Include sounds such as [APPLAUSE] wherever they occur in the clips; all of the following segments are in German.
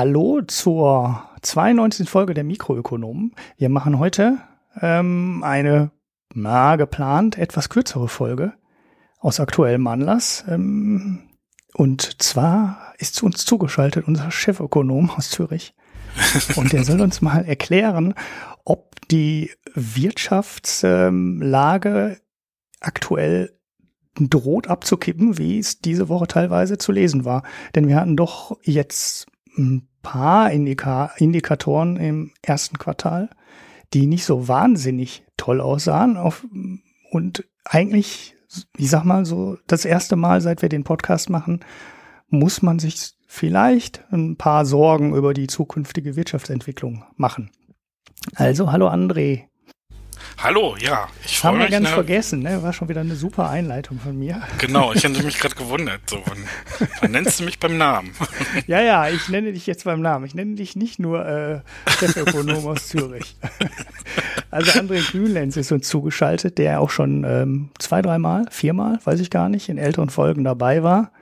Hallo zur 92. Folge der Mikroökonomen. Wir machen heute ähm, eine, na, geplant etwas kürzere Folge aus aktuellem Anlass. Ähm, und zwar ist zu uns zugeschaltet unser Chefökonom aus Zürich. [LAUGHS] Und der soll uns mal erklären, ob die Wirtschaftslage aktuell droht abzukippen, wie es diese Woche teilweise zu lesen war. Denn wir hatten doch jetzt ein paar Indika Indikatoren im ersten Quartal, die nicht so wahnsinnig toll aussahen auf, und eigentlich, ich sag mal so, das erste Mal, seit wir den Podcast machen, muss man sich vielleicht ein paar Sorgen über die zukünftige Wirtschaftsentwicklung machen. Also, hallo André. Hallo, ja, ich freue mich. Haben wir ganz ne? vergessen, ne? War schon wieder eine super Einleitung von mir. Genau, ich hätte [LAUGHS] mich gerade gewundert. So, wann, wann nennst du mich beim Namen? ja, ja, ich nenne dich jetzt beim Namen. Ich nenne dich nicht nur äh, Chefökonom aus Zürich. [LAUGHS] also André Grünlenz ist uns zugeschaltet, der auch schon ähm, zwei, dreimal, viermal, weiß ich gar nicht, in älteren Folgen dabei war.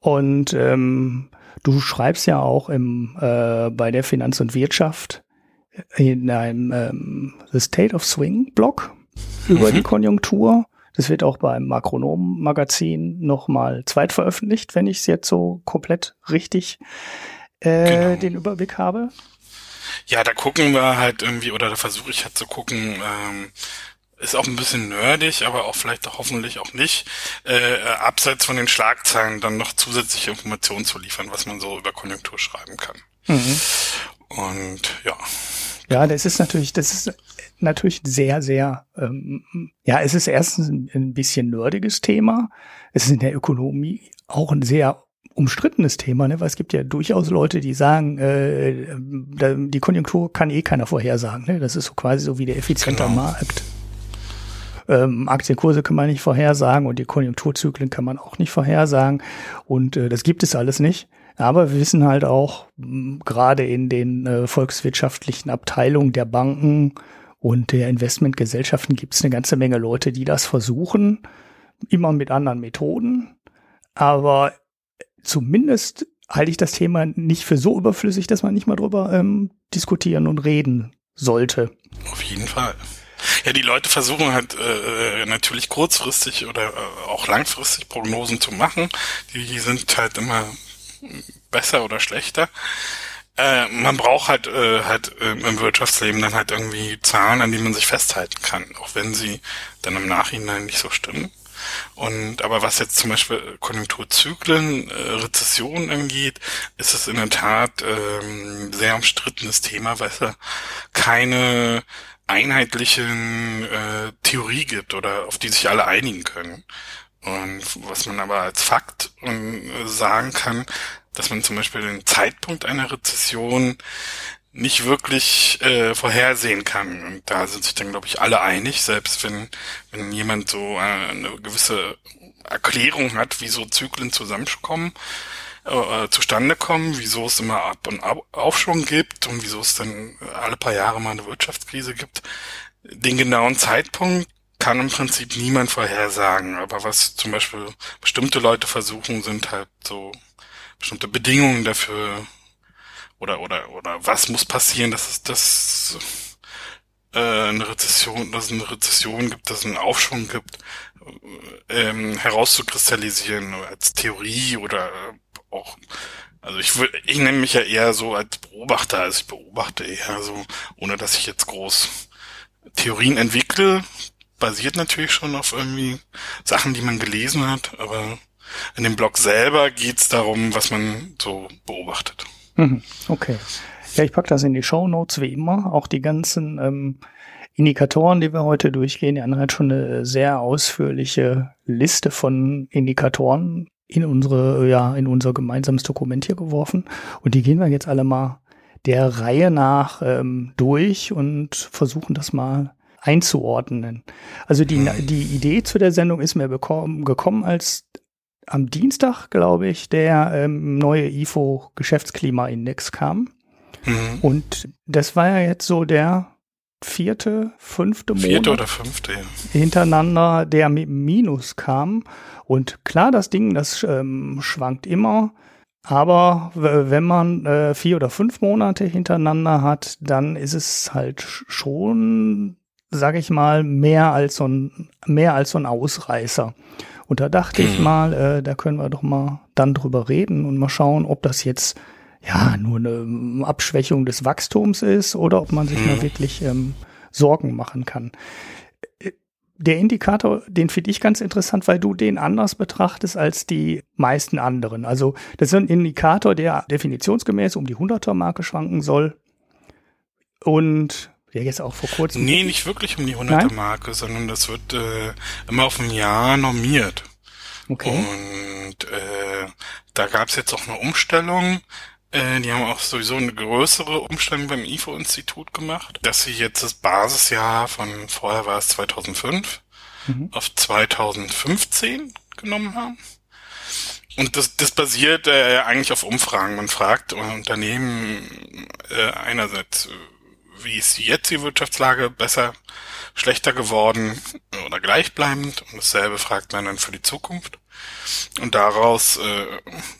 Und ähm, du schreibst ja auch im, äh, bei der Finanz und Wirtschaft in einem ähm, The State of Swing Blog über mhm. die Konjunktur. Das wird auch beim Makronom-Magazin nochmal zweit veröffentlicht, wenn ich es jetzt so komplett richtig äh, genau. den Überblick habe. Ja, da gucken wir halt irgendwie, oder da versuche ich halt zu gucken, ähm, ist auch ein bisschen nerdig, aber auch vielleicht auch hoffentlich auch nicht, äh, abseits von den Schlagzeilen dann noch zusätzliche Informationen zu liefern, was man so über Konjunktur schreiben kann. Mhm. Und ja, ja, das ist natürlich, das ist natürlich sehr, sehr, ähm, ja, es ist erstens ein, ein bisschen nerdiges Thema. Es ist in der Ökonomie auch ein sehr umstrittenes Thema, ne? weil es gibt ja durchaus Leute, die sagen, äh, die Konjunktur kann eh keiner vorhersagen. Ne? Das ist so quasi so wie der effiziente genau. Markt. Ähm, Aktienkurse kann man nicht vorhersagen und die Konjunkturzyklen kann man auch nicht vorhersagen. Und äh, das gibt es alles nicht. Aber wir wissen halt auch, gerade in den äh, volkswirtschaftlichen Abteilungen der Banken und der Investmentgesellschaften gibt es eine ganze Menge Leute, die das versuchen, immer mit anderen Methoden. Aber zumindest halte ich das Thema nicht für so überflüssig, dass man nicht mal drüber ähm, diskutieren und reden sollte. Auf jeden Fall. Ja, die Leute versuchen halt äh, natürlich kurzfristig oder äh, auch langfristig Prognosen zu machen. Die sind halt immer [LAUGHS] besser oder schlechter. Äh, man braucht halt äh, halt äh, im Wirtschaftsleben dann halt irgendwie Zahlen, an die man sich festhalten kann, auch wenn sie dann im Nachhinein nicht so stimmen. Und aber was jetzt zum Beispiel Konjunkturzyklen, äh, Rezessionen angeht, ist es in der Tat ähm, sehr umstrittenes Thema, weil es ja keine einheitlichen äh, Theorie gibt oder auf die sich alle einigen können. Und was man aber als Fakt äh, sagen kann, dass man zum Beispiel den Zeitpunkt einer Rezession nicht wirklich äh, vorhersehen kann. Und da sind sich dann, glaube ich, alle einig, selbst wenn, wenn jemand so äh, eine gewisse Erklärung hat, wie so Zyklen zusammenkommen, äh, zustande kommen, wieso es immer Ab- und Aufschwung gibt und wieso es dann alle paar Jahre mal eine Wirtschaftskrise gibt. Den genauen Zeitpunkt kann im Prinzip niemand vorhersagen. Aber was zum Beispiel bestimmte Leute versuchen, sind halt so bestimmte Bedingungen dafür oder oder oder was muss passieren, dass es das äh, eine Rezession, dass es eine Rezession gibt, dass es einen Aufschwung gibt, ähm, herauszukristallisieren als Theorie oder auch also ich würde, ich nenne mich ja eher so als Beobachter, also ich beobachte eher so, ohne dass ich jetzt groß Theorien entwickle, basiert natürlich schon auf irgendwie Sachen, die man gelesen hat, aber in dem Blog selber geht's darum, was man so beobachtet. Mhm, okay. Ja, ich pack das in die Show Notes wie immer. Auch die ganzen ähm, Indikatoren, die wir heute durchgehen. Die andere hat schon eine sehr ausführliche Liste von Indikatoren in unsere, ja, in unser gemeinsames Dokument hier geworfen. Und die gehen wir jetzt alle mal der Reihe nach ähm, durch und versuchen das mal einzuordnen. Also die, mhm. die Idee zu der Sendung ist mir bekommen, gekommen, als am Dienstag, glaube ich, der ähm, neue IFO Geschäftsklimaindex kam. Mhm. Und das war ja jetzt so der vierte, fünfte Monat. Vierte oder fünfte, ja. Hintereinander, der mit Minus kam. Und klar, das Ding, das ähm, schwankt immer Aber wenn man äh, vier oder fünf Monate hintereinander hat, dann ist es halt schon, sag ich mal, mehr als so ein, mehr als so ein Ausreißer. Und da dachte ich mhm. mal, äh, da können wir doch mal dann drüber reden und mal schauen, ob das jetzt ja nur eine Abschwächung des Wachstums ist oder ob man sich mal wirklich ähm, Sorgen machen kann der Indikator, den finde ich ganz interessant, weil du den anders betrachtest als die meisten anderen. Also das ist ein Indikator, der definitionsgemäß um die 100er Marke schwanken soll. Und der jetzt auch vor kurzem. Nee, nicht wirklich um die 100er Marke, sondern das wird äh, immer auf ein Jahr normiert. Okay. Und äh, da gab es jetzt auch eine Umstellung. Äh, die haben auch sowieso eine größere Umstellung beim IFO-Institut gemacht, dass sie jetzt das Basisjahr von vorher war es 2005 mhm. auf 2015 genommen haben. Und das, das basiert äh, eigentlich auf Umfragen. Man fragt Unternehmen äh, einerseits, wie ist die jetzige Wirtschaftslage besser, schlechter geworden oder gleichbleibend. Und dasselbe fragt man dann für die Zukunft. Und daraus äh,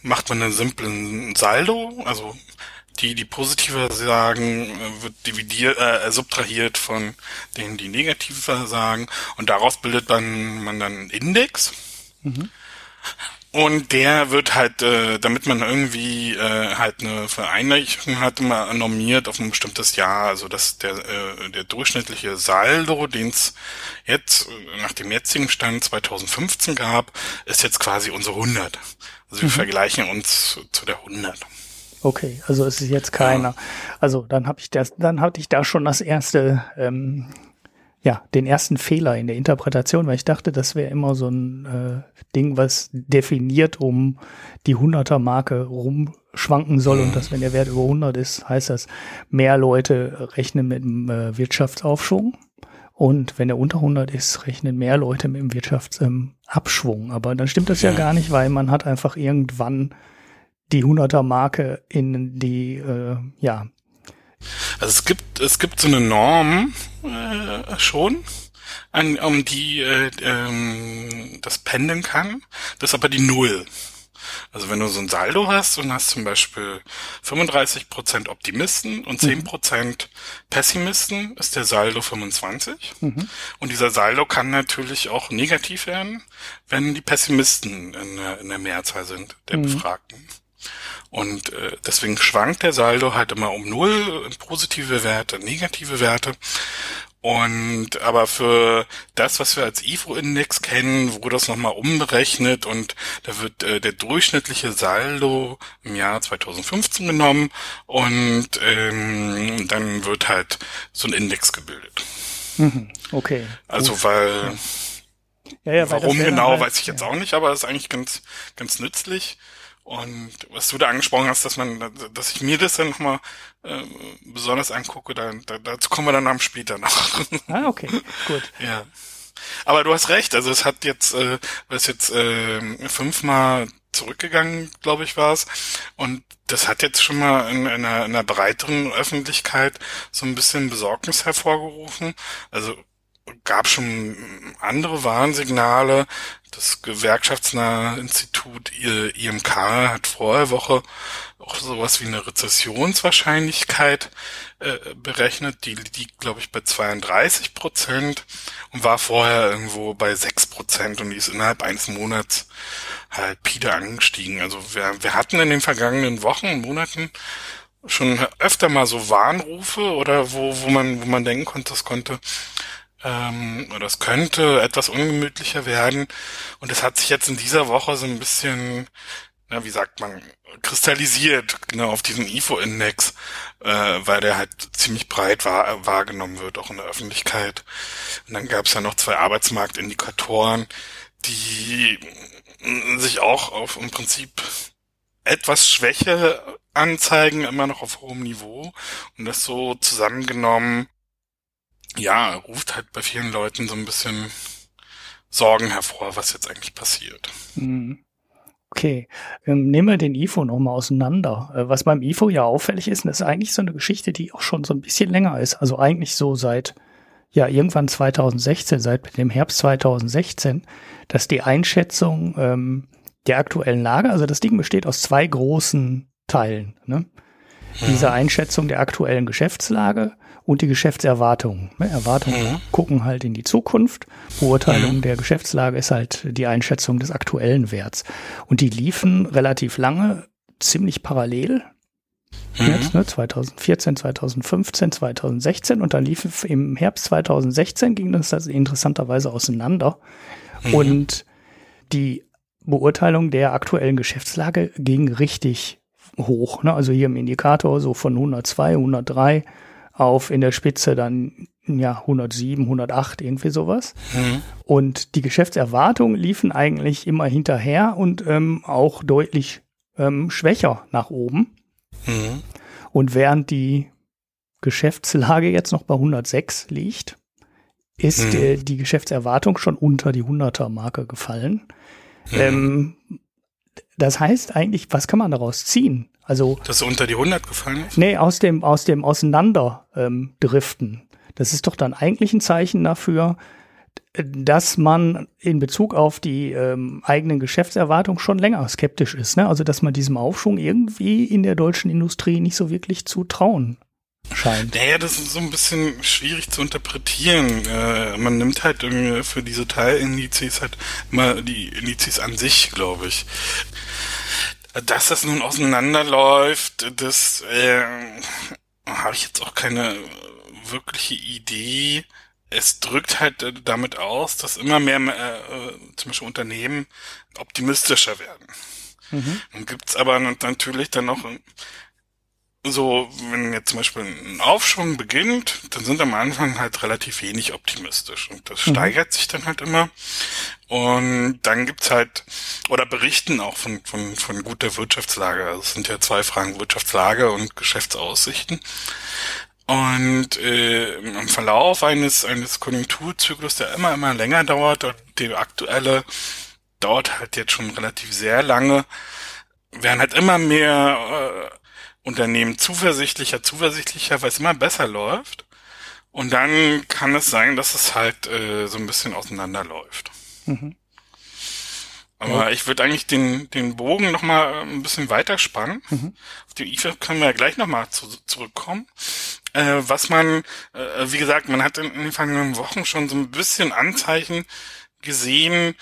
macht man einen simplen Saldo, also die, die positiver sagen, wird dividiert, äh, subtrahiert von denen, die negativer sagen. Und daraus bildet dann man dann einen Index. Mhm. Und der wird halt, äh, damit man irgendwie äh, halt eine Vereinheitlichung hat, immer normiert auf ein bestimmtes Jahr. Also das der äh, der durchschnittliche Saldo, den es jetzt nach dem jetzigen Stand 2015 gab, ist jetzt quasi unsere 100. Also wir mhm. vergleichen uns zu der 100. Okay, also es ist jetzt keiner. Ja. Also dann habe ich das, dann hatte ich da schon das erste ähm, ja, den ersten Fehler in der Interpretation, weil ich dachte, das wäre immer so ein äh, Ding, was definiert um die 100er Marke rumschwanken soll. Und dass wenn der Wert über 100 ist, heißt das, mehr Leute rechnen mit dem äh, Wirtschaftsaufschwung. Und wenn er unter 100 ist, rechnen mehr Leute mit dem Wirtschaftsabschwung. Ähm, Aber dann stimmt das ja gar nicht, weil man hat einfach irgendwann die 100er Marke in die, äh, ja, also es gibt es gibt so eine Norm äh, schon, an, um die äh, ähm, das pendeln kann. Das ist aber die Null. Also wenn du so ein Saldo hast und hast zum Beispiel 35% Optimisten und 10% mhm. Pessimisten, ist der Saldo 25. Mhm. Und dieser Saldo kann natürlich auch negativ werden, wenn die Pessimisten in der, in der Mehrzahl sind, der mhm. Befragten. Und äh, deswegen schwankt der Saldo halt immer um null, positive Werte, negative Werte. Und aber für das, was wir als IFO-Index kennen, wurde das nochmal umberechnet und da wird äh, der durchschnittliche Saldo im Jahr 2015 genommen und ähm, dann wird halt so ein Index gebildet. Mhm, okay. Also gut. weil ja, ja, warum genau, halt, weiß ich jetzt ja. auch nicht, aber ist eigentlich ganz ganz nützlich. Und was du da angesprochen hast, dass man, dass ich mir das dann nochmal äh, besonders angucke, da, da, dazu kommen wir dann am später noch. Ah, okay, gut. [LAUGHS] ja. Aber du hast recht, also es hat jetzt, äh, was jetzt äh, fünfmal zurückgegangen, glaube ich, war es. Und das hat jetzt schon mal in, in, einer, in einer breiteren Öffentlichkeit so ein bisschen Besorgnis hervorgerufen. Also gab schon andere Warnsignale. Das gewerkschaftsnahe Institut IMK hat vorher Woche auch sowas wie eine Rezessionswahrscheinlichkeit äh, berechnet. Die liegt, glaube ich, bei 32 Prozent und war vorher irgendwo bei 6 Prozent und die ist innerhalb eines Monats halt wieder angestiegen. Also wir, wir hatten in den vergangenen Wochen und Monaten schon öfter mal so Warnrufe oder wo, wo man, wo man denken konnte, das konnte ähm, es könnte etwas ungemütlicher werden. Und es hat sich jetzt in dieser Woche so ein bisschen, na, wie sagt man, kristallisiert, genau, auf diesen IFO-Index, äh, weil der halt ziemlich breit wahr, wahrgenommen wird, auch in der Öffentlichkeit. Und dann gab es ja noch zwei Arbeitsmarktindikatoren, die sich auch auf im Prinzip etwas Schwäche anzeigen, immer noch auf hohem Niveau. Und das so zusammengenommen ja, ruft halt bei vielen Leuten so ein bisschen Sorgen hervor, was jetzt eigentlich passiert. Mhm. Okay, ähm, nehmen wir den IFO nochmal auseinander. Äh, was beim IFO ja auffällig ist, das ist eigentlich so eine Geschichte, die auch schon so ein bisschen länger ist. Also eigentlich so seit, ja, irgendwann 2016, seit dem Herbst 2016, dass die Einschätzung ähm, der aktuellen Lage. Also das Ding besteht aus zwei großen Teilen. Ne? Diese Einschätzung der aktuellen Geschäftslage und die Geschäftserwartungen. Ne? Erwartungen Mhm. gucken halt in die Zukunft. Beurteilung der Geschäftslage ist halt die Einschätzung des aktuellen Werts. Und die liefen relativ lange ziemlich parallel. Jetzt, ne, 2014, 2015, 2016 und dann lief im Herbst 2016 ging das also interessanterweise auseinander. Und die Beurteilung der aktuellen Geschäftslage ging richtig hoch. Ne? Also hier im Indikator so von 102, 103 auf in der Spitze dann ja 107, 108, irgendwie sowas. Mhm. Und die Geschäftserwartungen liefen eigentlich immer hinterher und ähm, auch deutlich ähm, schwächer nach oben. Mhm. Und während die Geschäftslage jetzt noch bei 106 liegt, ist Mhm. äh, die Geschäftserwartung schon unter die 100er Marke gefallen. Mhm. Ähm, das heißt eigentlich, was kann man daraus ziehen? Also, Dass er unter die 100 gefallen ist? nee, aus dem, aus dem Auseinander ähm. Das ist doch dann eigentlich ein Zeichen dafür, dass man in Bezug auf die ähm, eigenen Geschäftserwartungen schon länger skeptisch ist. Ne? Also, dass man diesem Aufschwung irgendwie in der deutschen Industrie nicht so wirklich zu trauen scheint. Naja, das ist so ein bisschen schwierig zu interpretieren. Äh, man nimmt halt irgendwie für diese Teilindizes halt immer die Indizes an sich, glaube ich. Dass das nun auseinanderläuft, das äh, habe ich jetzt auch keine wirkliche Idee. Es drückt halt damit aus, dass immer mehr äh, äh, zum Beispiel Unternehmen optimistischer werden. Mhm. Dann gibt's aber natürlich dann noch so, wenn jetzt zum Beispiel ein Aufschwung beginnt, dann sind am Anfang halt relativ wenig optimistisch. Und das Mhm. steigert sich dann halt immer. Und dann gibt's halt, oder berichten auch von, von, von guter Wirtschaftslage. Also es sind ja zwei Fragen, Wirtschaftslage und Geschäftsaussichten. Und äh, im Verlauf eines, eines Konjunkturzyklus, der immer, immer länger dauert, und der aktuelle dauert halt jetzt schon relativ sehr lange, werden halt immer mehr äh, Unternehmen zuversichtlicher, zuversichtlicher, weil es immer besser läuft. Und dann kann es sein, dass es halt äh, so ein bisschen auseinanderläuft. Mhm. Aber ich würde eigentlich den, den Bogen nochmal ein bisschen weiterspannen. Mhm. Auf den IFA können wir ja gleich nochmal zu, zurückkommen. Äh, was man, äh, wie gesagt, man hat in, in den vergangenen Wochen schon so ein bisschen Anzeichen gesehen,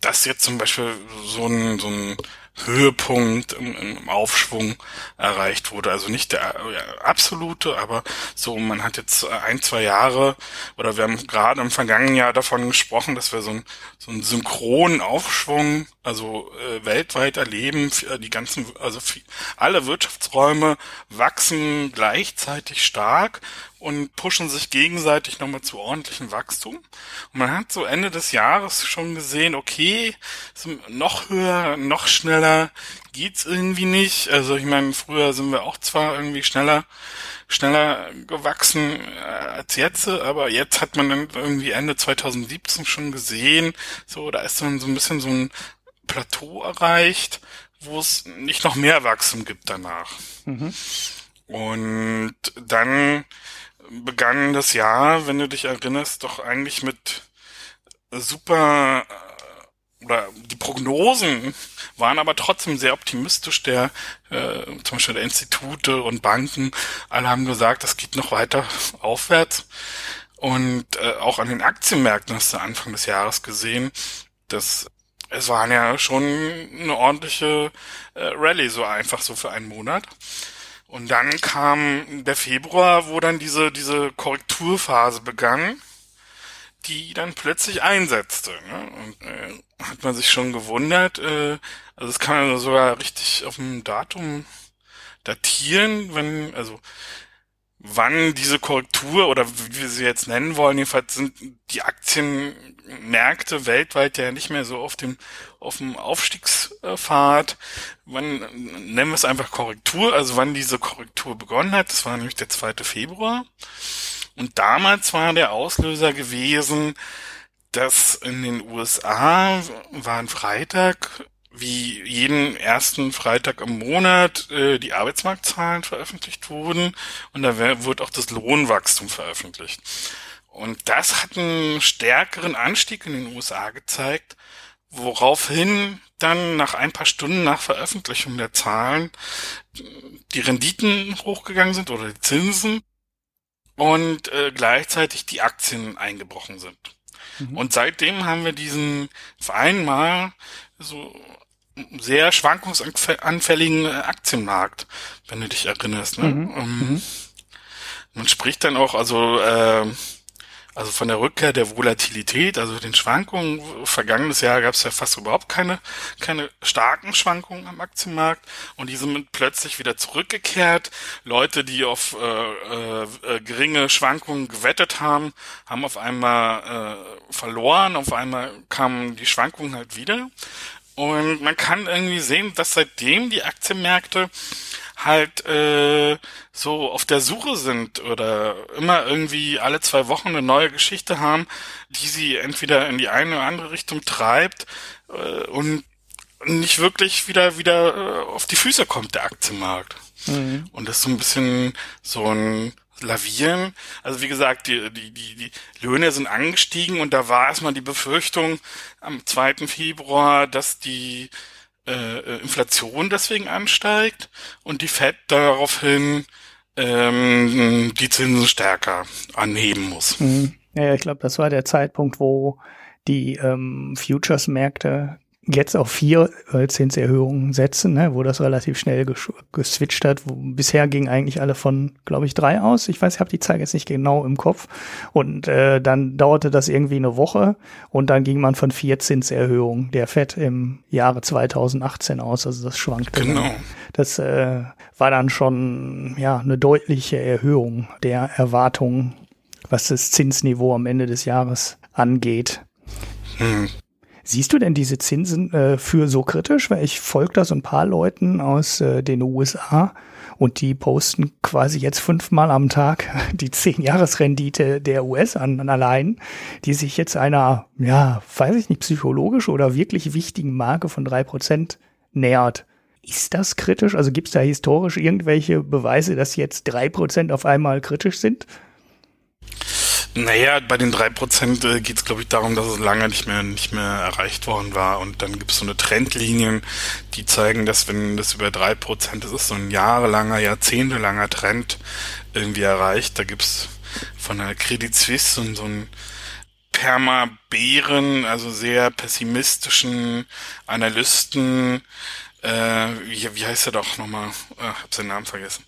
dass jetzt zum Beispiel so ein, so ein Höhepunkt im, im Aufschwung erreicht wurde. Also nicht der äh, absolute, aber so, man hat jetzt ein, zwei Jahre oder wir haben gerade im vergangenen Jahr davon gesprochen, dass wir so, ein, so einen synchronen Aufschwung, also äh, weltweit erleben. F- Die ganzen, also alle Wirtschaftsräume wachsen gleichzeitig stark und pushen sich gegenseitig nochmal zu ordentlichem Wachstum. Und man hat so Ende des Jahres schon gesehen, okay, noch höher, noch schneller geht's irgendwie nicht. Also ich meine, früher sind wir auch zwar irgendwie schneller, schneller gewachsen äh, als jetzt, aber jetzt hat man dann irgendwie Ende 2017 schon gesehen, so da ist dann so ein bisschen so ein Plateau erreicht, wo es nicht noch mehr Wachstum gibt danach. Mhm. Und dann begann das Jahr, wenn du dich erinnerst, doch eigentlich mit super äh, oder die Prognosen waren aber trotzdem sehr optimistisch. Der äh, zum Beispiel der Institute und Banken, alle haben gesagt, das geht noch weiter aufwärts. Und äh, auch an den Aktienmärkten hast du Anfang des Jahres gesehen, dass es waren ja schon eine ordentliche äh, Rallye, so einfach so für einen Monat. Und dann kam der Februar, wo dann diese, diese Korrekturphase begann, die dann plötzlich einsetzte. Ne? Und äh, hat man sich schon gewundert, äh, also es kann man sogar richtig auf dem Datum datieren, wenn, also wann diese Korrektur oder wie wir sie jetzt nennen wollen, jedenfalls sind die Aktienmärkte weltweit ja nicht mehr so auf dem auf dem Aufstiegspfad. Wann nennen wir es einfach Korrektur, also wann diese Korrektur begonnen hat, das war nämlich der 2. Februar. Und damals war der Auslöser gewesen, dass in den USA war ein Freitag, wie jeden ersten Freitag im Monat, äh, die Arbeitsmarktzahlen veröffentlicht wurden und da wurde auch das Lohnwachstum veröffentlicht. Und das hat einen stärkeren Anstieg in den USA gezeigt, woraufhin dann nach ein paar Stunden nach Veröffentlichung der Zahlen die Renditen hochgegangen sind oder die Zinsen und äh, gleichzeitig die Aktien eingebrochen sind. Mhm. Und seitdem haben wir diesen auf einmal so sehr schwankungsanfälligen Aktienmarkt, wenn du dich erinnerst. Ne? Mhm. Ähm, mhm. man spricht dann auch, also äh, also von der Rückkehr der Volatilität, also den Schwankungen. Vergangenes Jahr gab es ja fast überhaupt keine, keine starken Schwankungen am Aktienmarkt und die sind plötzlich wieder zurückgekehrt. Leute, die auf äh, äh, geringe Schwankungen gewettet haben, haben auf einmal äh, verloren, auf einmal kamen die Schwankungen halt wieder. Und man kann irgendwie sehen, dass seitdem die Aktienmärkte halt äh, so auf der Suche sind oder immer irgendwie alle zwei Wochen eine neue Geschichte haben, die sie entweder in die eine oder andere Richtung treibt äh, und nicht wirklich wieder wieder äh, auf die Füße kommt der Aktienmarkt. Mhm. Und das ist so ein bisschen so ein Lavieren. Also wie gesagt, die, die, die, die Löhne sind angestiegen und da war erstmal die Befürchtung am 2. Februar, dass die äh, Inflation deswegen ansteigt und die Fed daraufhin ähm, die Zinsen stärker anheben muss. Mhm. Ja, ich glaube, das war der Zeitpunkt, wo die ähm, Futures-Märkte jetzt auf vier äh, Zinserhöhungen setzen, ne, wo das relativ schnell geswitcht hat. Wo, bisher gingen eigentlich alle von, glaube ich, drei aus. Ich weiß, ich habe die Zahl jetzt nicht genau im Kopf. Und äh, dann dauerte das irgendwie eine Woche und dann ging man von vier Zinserhöhungen der FED im Jahre 2018 aus. Also das schwankte. Genau. Dann. Das äh, war dann schon ja eine deutliche Erhöhung der Erwartungen, was das Zinsniveau am Ende des Jahres angeht. Hm. Siehst du denn diese Zinsen äh, für so kritisch? Weil ich folge da so ein paar Leuten aus äh, den USA und die posten quasi jetzt fünfmal am Tag [LAUGHS] die zehn Jahresrendite der US an, allein, die sich jetzt einer, ja, weiß ich nicht, psychologisch oder wirklich wichtigen Marke von drei Prozent nähert. Ist das kritisch? Also gibt es da historisch irgendwelche Beweise, dass jetzt drei Prozent auf einmal kritisch sind? Naja, bei den drei Prozent äh, geht es, glaube ich, darum, dass es lange nicht mehr nicht mehr erreicht worden war. Und dann gibt es so eine Trendlinien, die zeigen, dass wenn das über drei Prozent, das ist so ein jahrelanger, jahrzehntelanger Trend irgendwie erreicht. Da gibt's von der Credit Suisse und so ein Perma-Bären, also sehr pessimistischen Analysten, äh, wie, wie heißt er doch nochmal? Äh, hab seinen Namen vergessen.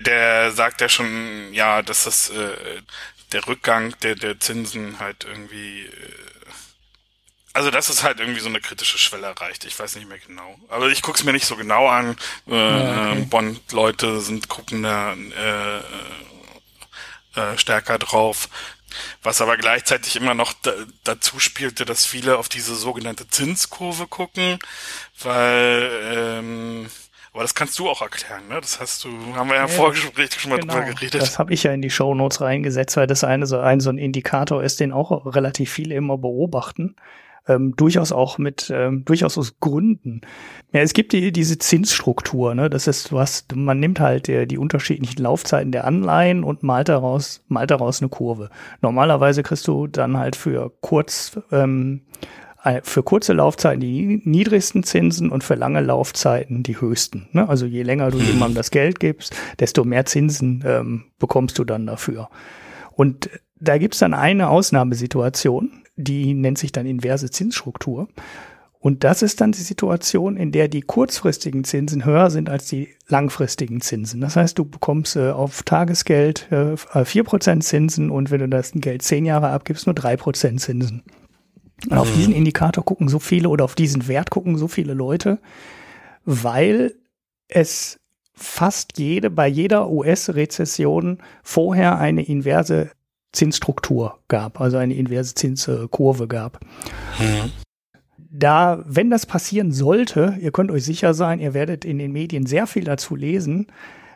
Der sagt ja schon, ja, dass das äh, der Rückgang der, der Zinsen halt irgendwie, äh, also dass es halt irgendwie so eine kritische Schwelle erreicht. Ich weiß nicht mehr genau. Aber ich guck's mir nicht so genau an. Äh, ja, okay. Bond-Leute sind gucken da äh, äh, stärker drauf. Was aber gleichzeitig immer noch da, dazu spielte, dass viele auf diese sogenannte Zinskurve gucken, weil ähm, aber das kannst du auch erklären, ne? Das hast du, haben wir ja im Vorgespräch schon mal genau. drüber geredet. Das habe ich ja in die Show Notes reingesetzt, weil das eine so ein, so ein Indikator ist, den auch relativ viele immer beobachten. Ähm, durchaus auch mit ähm, durchaus aus Gründen. Ja, es gibt die, diese Zinsstruktur, ne? Das ist was, man nimmt halt die, die unterschiedlichen Laufzeiten der Anleihen und malt daraus, malt daraus eine Kurve. Normalerweise kriegst du dann halt für kurz ähm, äh, für kurze Laufzeiten die niedrigsten Zinsen und für lange Laufzeiten die höchsten. Ne? Also je länger du jemandem das Geld gibst, desto mehr Zinsen ähm, bekommst du dann dafür. Und da gibt's dann eine Ausnahmesituation, die nennt sich dann inverse Zinsstruktur. Und das ist dann die Situation, in der die kurzfristigen Zinsen höher sind als die langfristigen Zinsen. Das heißt, du bekommst äh, auf Tagesgeld äh, 4% Zinsen und wenn du das Geld zehn Jahre abgibst, nur 3% Zinsen. Und auf diesen mhm. Indikator gucken so viele oder auf diesen Wert gucken so viele Leute, weil es fast jede, bei jeder US-Rezession vorher eine inverse Zinsstruktur gab, also eine inverse Zinskurve gab. Mhm. Da, wenn das passieren sollte, ihr könnt euch sicher sein, ihr werdet in den Medien sehr viel dazu lesen,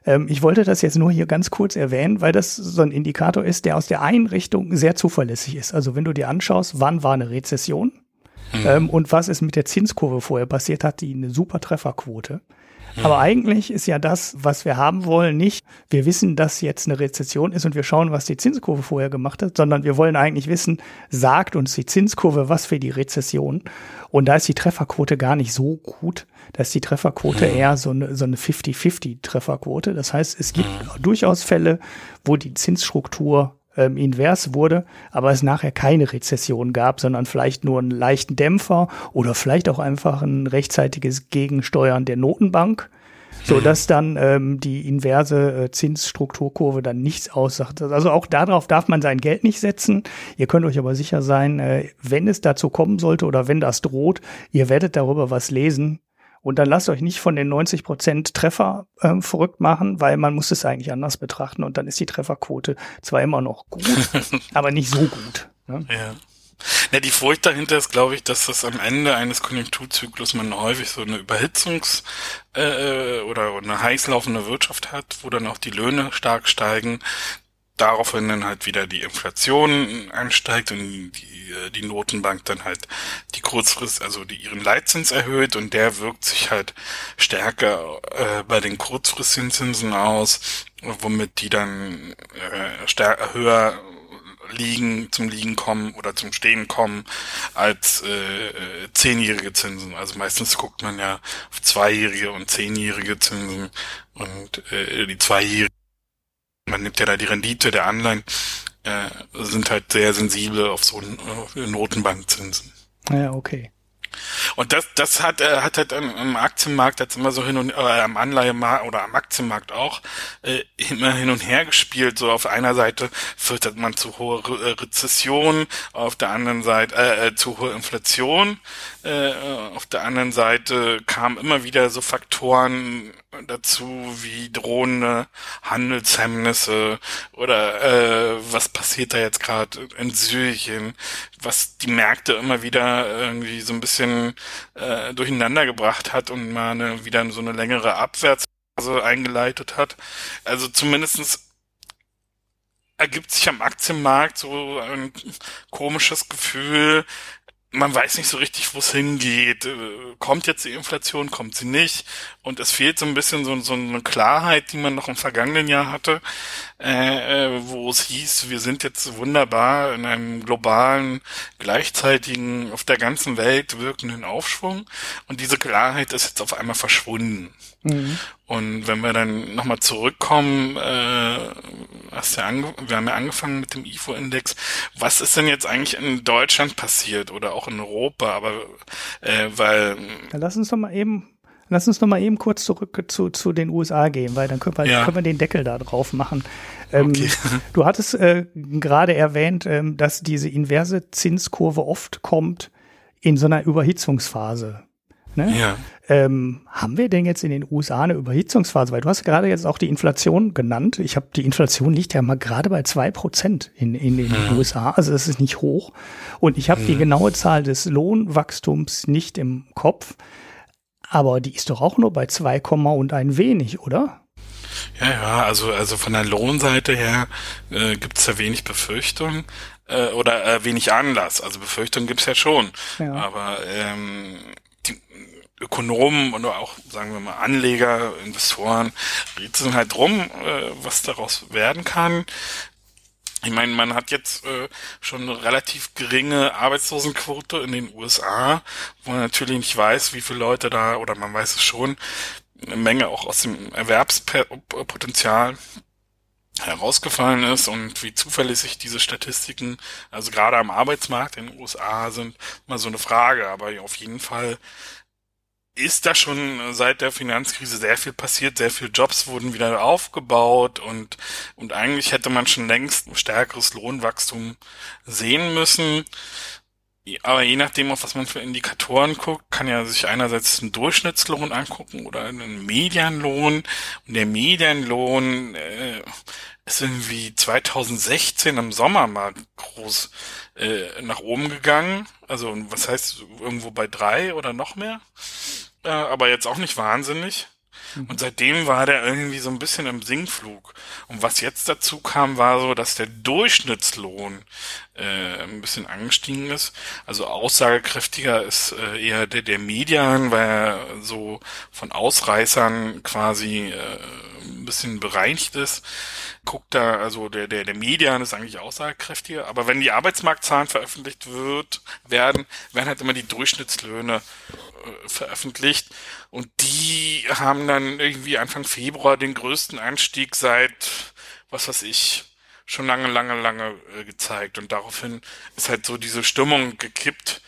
ähm, ich wollte das jetzt nur hier ganz kurz erwähnen, weil das so ein Indikator ist, der aus der einen Richtung sehr zuverlässig ist. Also wenn du dir anschaust, wann war eine Rezession, Mhm. Ähm, und was ist mit der Zinskurve vorher passiert, hat die eine super Trefferquote. Aber eigentlich ist ja das, was wir haben wollen, nicht, wir wissen, dass jetzt eine Rezession ist und wir schauen, was die Zinskurve vorher gemacht hat, sondern wir wollen eigentlich wissen, sagt uns die Zinskurve was für die Rezession. Und da ist die Trefferquote gar nicht so gut. Da ist die Trefferquote eher so eine, so eine 50-50 Trefferquote. Das heißt, es gibt durchaus Fälle, wo die Zinsstruktur ähm, invers wurde, aber es nachher keine Rezession gab, sondern vielleicht nur einen leichten Dämpfer oder vielleicht auch einfach ein rechtzeitiges Gegensteuern der Notenbank, so mhm. dass dann ähm, die inverse äh, Zinsstrukturkurve dann nichts aussagt. Also auch darauf darf man sein Geld nicht setzen. Ihr könnt euch aber sicher sein, äh, wenn es dazu kommen sollte oder wenn das droht, ihr werdet darüber was lesen. Und dann lasst euch nicht von den 90 Prozent Treffer ähm, verrückt machen, weil man muss es eigentlich anders betrachten und dann ist die Trefferquote zwar immer noch gut, [LAUGHS] aber nicht so gut. Ne? Ja. Ja, die Furcht dahinter ist, glaube ich, dass das am Ende eines Konjunkturzyklus man häufig so eine Überhitzungs- äh, oder eine heißlaufende Wirtschaft hat, wo dann auch die Löhne stark steigen, daraufhin dann halt wieder die Inflation ansteigt und die, äh, die Notenbank dann halt die Kurzfrist, also die ihren Leitzins erhöht und der wirkt sich halt stärker äh, bei den kurzfristigen Zinsen aus, womit die dann äh, stärker höher liegen, zum Liegen kommen oder zum Stehen kommen als äh, zehnjährige Zinsen. Also meistens guckt man ja auf zweijährige und zehnjährige Zinsen und äh, die zweijährigen man nimmt ja da die Rendite der Anleihen, äh, sind halt sehr sensibel auf so äh, Notenbankzinsen. Ja, okay. Und das, das hat, äh, hat halt am Aktienmarkt jetzt immer so hin und äh, am Anleihemarkt oder am Aktienmarkt auch äh, immer hin und her gespielt. So auf einer Seite führt man zu hohe Re äh, Rezession, auf der anderen Seite äh, äh, zu hohe Inflation. Äh, auf der anderen Seite kamen immer wieder so Faktoren dazu wie drohende Handelshemmnisse oder äh, was passiert da jetzt gerade in Syrien, was die Märkte immer wieder irgendwie so ein bisschen äh, durcheinander gebracht hat und mal eine, wieder so eine längere Abwärtsphase eingeleitet hat. Also zumindestens ergibt sich am Aktienmarkt so ein komisches Gefühl, man weiß nicht so richtig, wo es hingeht. Äh, kommt jetzt die Inflation, kommt sie nicht? Und es fehlt so ein bisschen so, so eine Klarheit, die man noch im vergangenen Jahr hatte, äh, äh, wo es hieß, wir sind jetzt wunderbar in einem globalen, gleichzeitigen, auf der ganzen Welt wirkenden Aufschwung. Und diese Klarheit ist jetzt auf einmal verschwunden. Mhm. Und wenn wir dann nochmal zurückkommen, äh, hast ja wir haben ja angefangen mit dem IFO-Index. Was ist denn jetzt eigentlich in Deutschland passiert oder auch in Europa? Aber äh, weil. Ja, lass uns doch mal eben Lass uns noch mal eben kurz zurück zu, zu den USA gehen, weil dann können wir, ja. können wir den Deckel da drauf machen. Ähm, okay. Du hattest äh, gerade erwähnt, ähm, dass diese inverse Zinskurve oft kommt in so einer Überhitzungsphase. Ne? Ja. Ähm, haben wir denn jetzt in den USA eine Überhitzungsphase? Weil du hast gerade jetzt auch die Inflation genannt. Ich habe die Inflation liegt ja mal gerade bei zwei Prozent in, in den mhm. USA. Also das ist nicht hoch. Und ich habe mhm. die genaue Zahl des Lohnwachstums nicht im Kopf. Aber die ist doch auch nur bei 2, und ein wenig, oder? Ja, ja, also, also von der Lohnseite her äh, gibt es da wenig Befürchtung äh, oder äh, wenig Anlass. Also Befürchtung gibt's ja schon. Ja. Aber ähm, Ökonomen oder auch, sagen wir mal, Anleger, Investoren rätseln halt drum, äh, was daraus werden kann. Ich meine, man hat jetzt äh, schon eine relativ geringe Arbeitslosenquote in den USA, wo man natürlich nicht weiß, wie viele Leute da, oder man weiß es schon, eine Menge auch aus dem Erwerbspotenzial herausgefallen ist und wie zuverlässig diese Statistiken, also gerade am Arbeitsmarkt in den USA sind, mal so eine Frage. Aber auf jeden Fall ist da schon seit der Finanzkrise sehr viel passiert, sehr viele Jobs wurden wieder aufgebaut und, und eigentlich hätte man schon längst ein stärkeres Lohnwachstum sehen müssen. Aber je nachdem, auf was man für Indikatoren guckt, kann ja sich einerseits ein Durchschnittslohn angucken oder einen Medianlohn. Und der Medianlohn äh, ist irgendwie 2016 im Sommer mal groß äh, nach oben gegangen. Also was heißt irgendwo bei drei oder noch mehr? Äh, aber jetzt auch nicht wahnsinnig. Mhm. Und seitdem war der irgendwie so ein bisschen im Sinkflug. Und was jetzt dazu kam, war so, dass der Durchschnittslohn äh, ein bisschen angestiegen ist. Also aussagekräftiger ist äh, eher der der Median, weil er so von Ausreißern quasi äh, ein bisschen bereinigt ist. Guckt da, also der, der, der Median ist eigentlich aussagekräftiger, aber wenn die Arbeitsmarktzahlen veröffentlicht wird, werden, werden halt immer die Durchschnittslöhne äh, veröffentlicht und die haben dann irgendwie Anfang Februar den größten Anstieg seit, was weiß ich, schon lange, lange, lange äh, gezeigt. Und daraufhin ist halt so diese Stimmung gekippt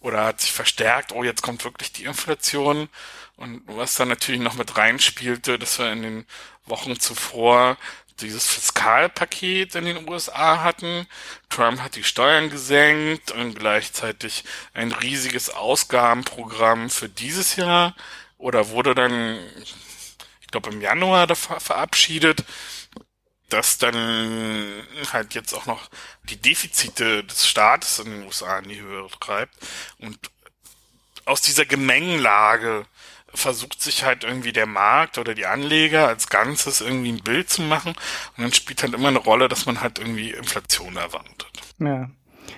oder hat sich verstärkt, oh, jetzt kommt wirklich die Inflation. Und was dann natürlich noch mit reinspielte, dass wir in den Wochen zuvor dieses Fiskalpaket in den USA hatten. Trump hat die Steuern gesenkt und gleichzeitig ein riesiges Ausgabenprogramm für dieses Jahr. Oder wurde dann, ich glaube, im Januar verabschiedet, das dann halt jetzt auch noch die Defizite des Staates in den USA in die Höhe treibt. Und aus dieser Gemengenlage versucht sich halt irgendwie der Markt oder die Anleger als Ganzes irgendwie ein Bild zu machen. Und dann spielt halt immer eine Rolle, dass man halt irgendwie Inflation erwartet. Ja,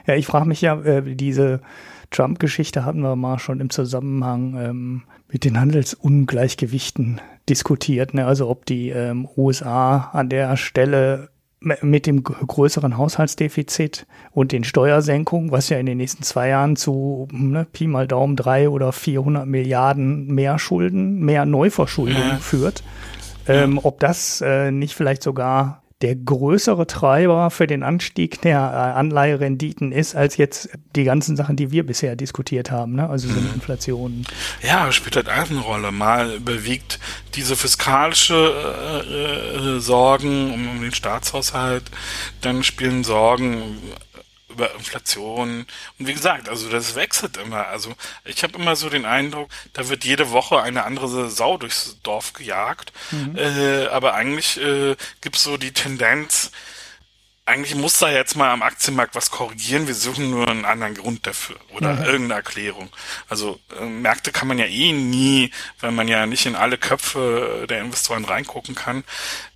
ja ich frage mich ja, äh, diese Trump-Geschichte hatten wir mal schon im Zusammenhang ähm, mit den Handelsungleichgewichten diskutiert. Ne? Also ob die ähm, USA an der Stelle mit dem größeren Haushaltsdefizit und den Steuersenkungen, was ja in den nächsten zwei Jahren zu ne, Pi mal Daumen drei oder 400 Milliarden mehr Schulden, mehr Neuverschuldung ja. führt, ähm, ob das äh, nicht vielleicht sogar der größere Treiber für den Anstieg der äh, Anleiherenditen ist, als jetzt die ganzen Sachen, die wir bisher diskutiert haben, ne? also so eine mhm. Inflation. Ja, spielt halt auch eine Rolle. Mal bewegt diese fiskalische äh, äh, Sorgen um, um den Staatshaushalt, dann spielen Sorgen über Inflation. Und wie gesagt, also das wechselt immer. Also ich habe immer so den Eindruck, da wird jede Woche eine andere Sau durchs Dorf gejagt. Mhm. Äh, aber eigentlich äh, gibt es so die Tendenz, eigentlich muss da jetzt mal am Aktienmarkt was korrigieren. Wir suchen nur einen anderen Grund dafür oder mhm. irgendeine Erklärung. Also äh, Märkte kann man ja eh nie, weil man ja nicht in alle Köpfe der Investoren reingucken kann,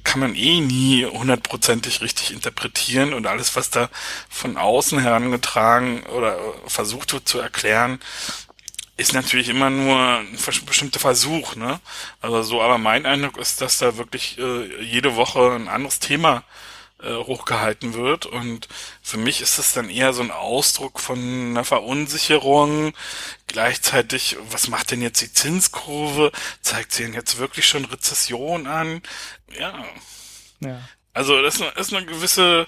kann man eh nie hundertprozentig richtig interpretieren und alles, was da von außen herangetragen oder versucht wird zu erklären, ist natürlich immer nur ein bestimmter Versuch, ne? Also so, aber mein Eindruck ist, dass da wirklich äh, jede Woche ein anderes Thema äh, hochgehalten wird. Und für mich ist das dann eher so ein Ausdruck von einer Verunsicherung. Gleichzeitig, was macht denn jetzt die Zinskurve? Zeigt sie denn jetzt wirklich schon Rezession an? Ja. ja. Also das ist eine gewisse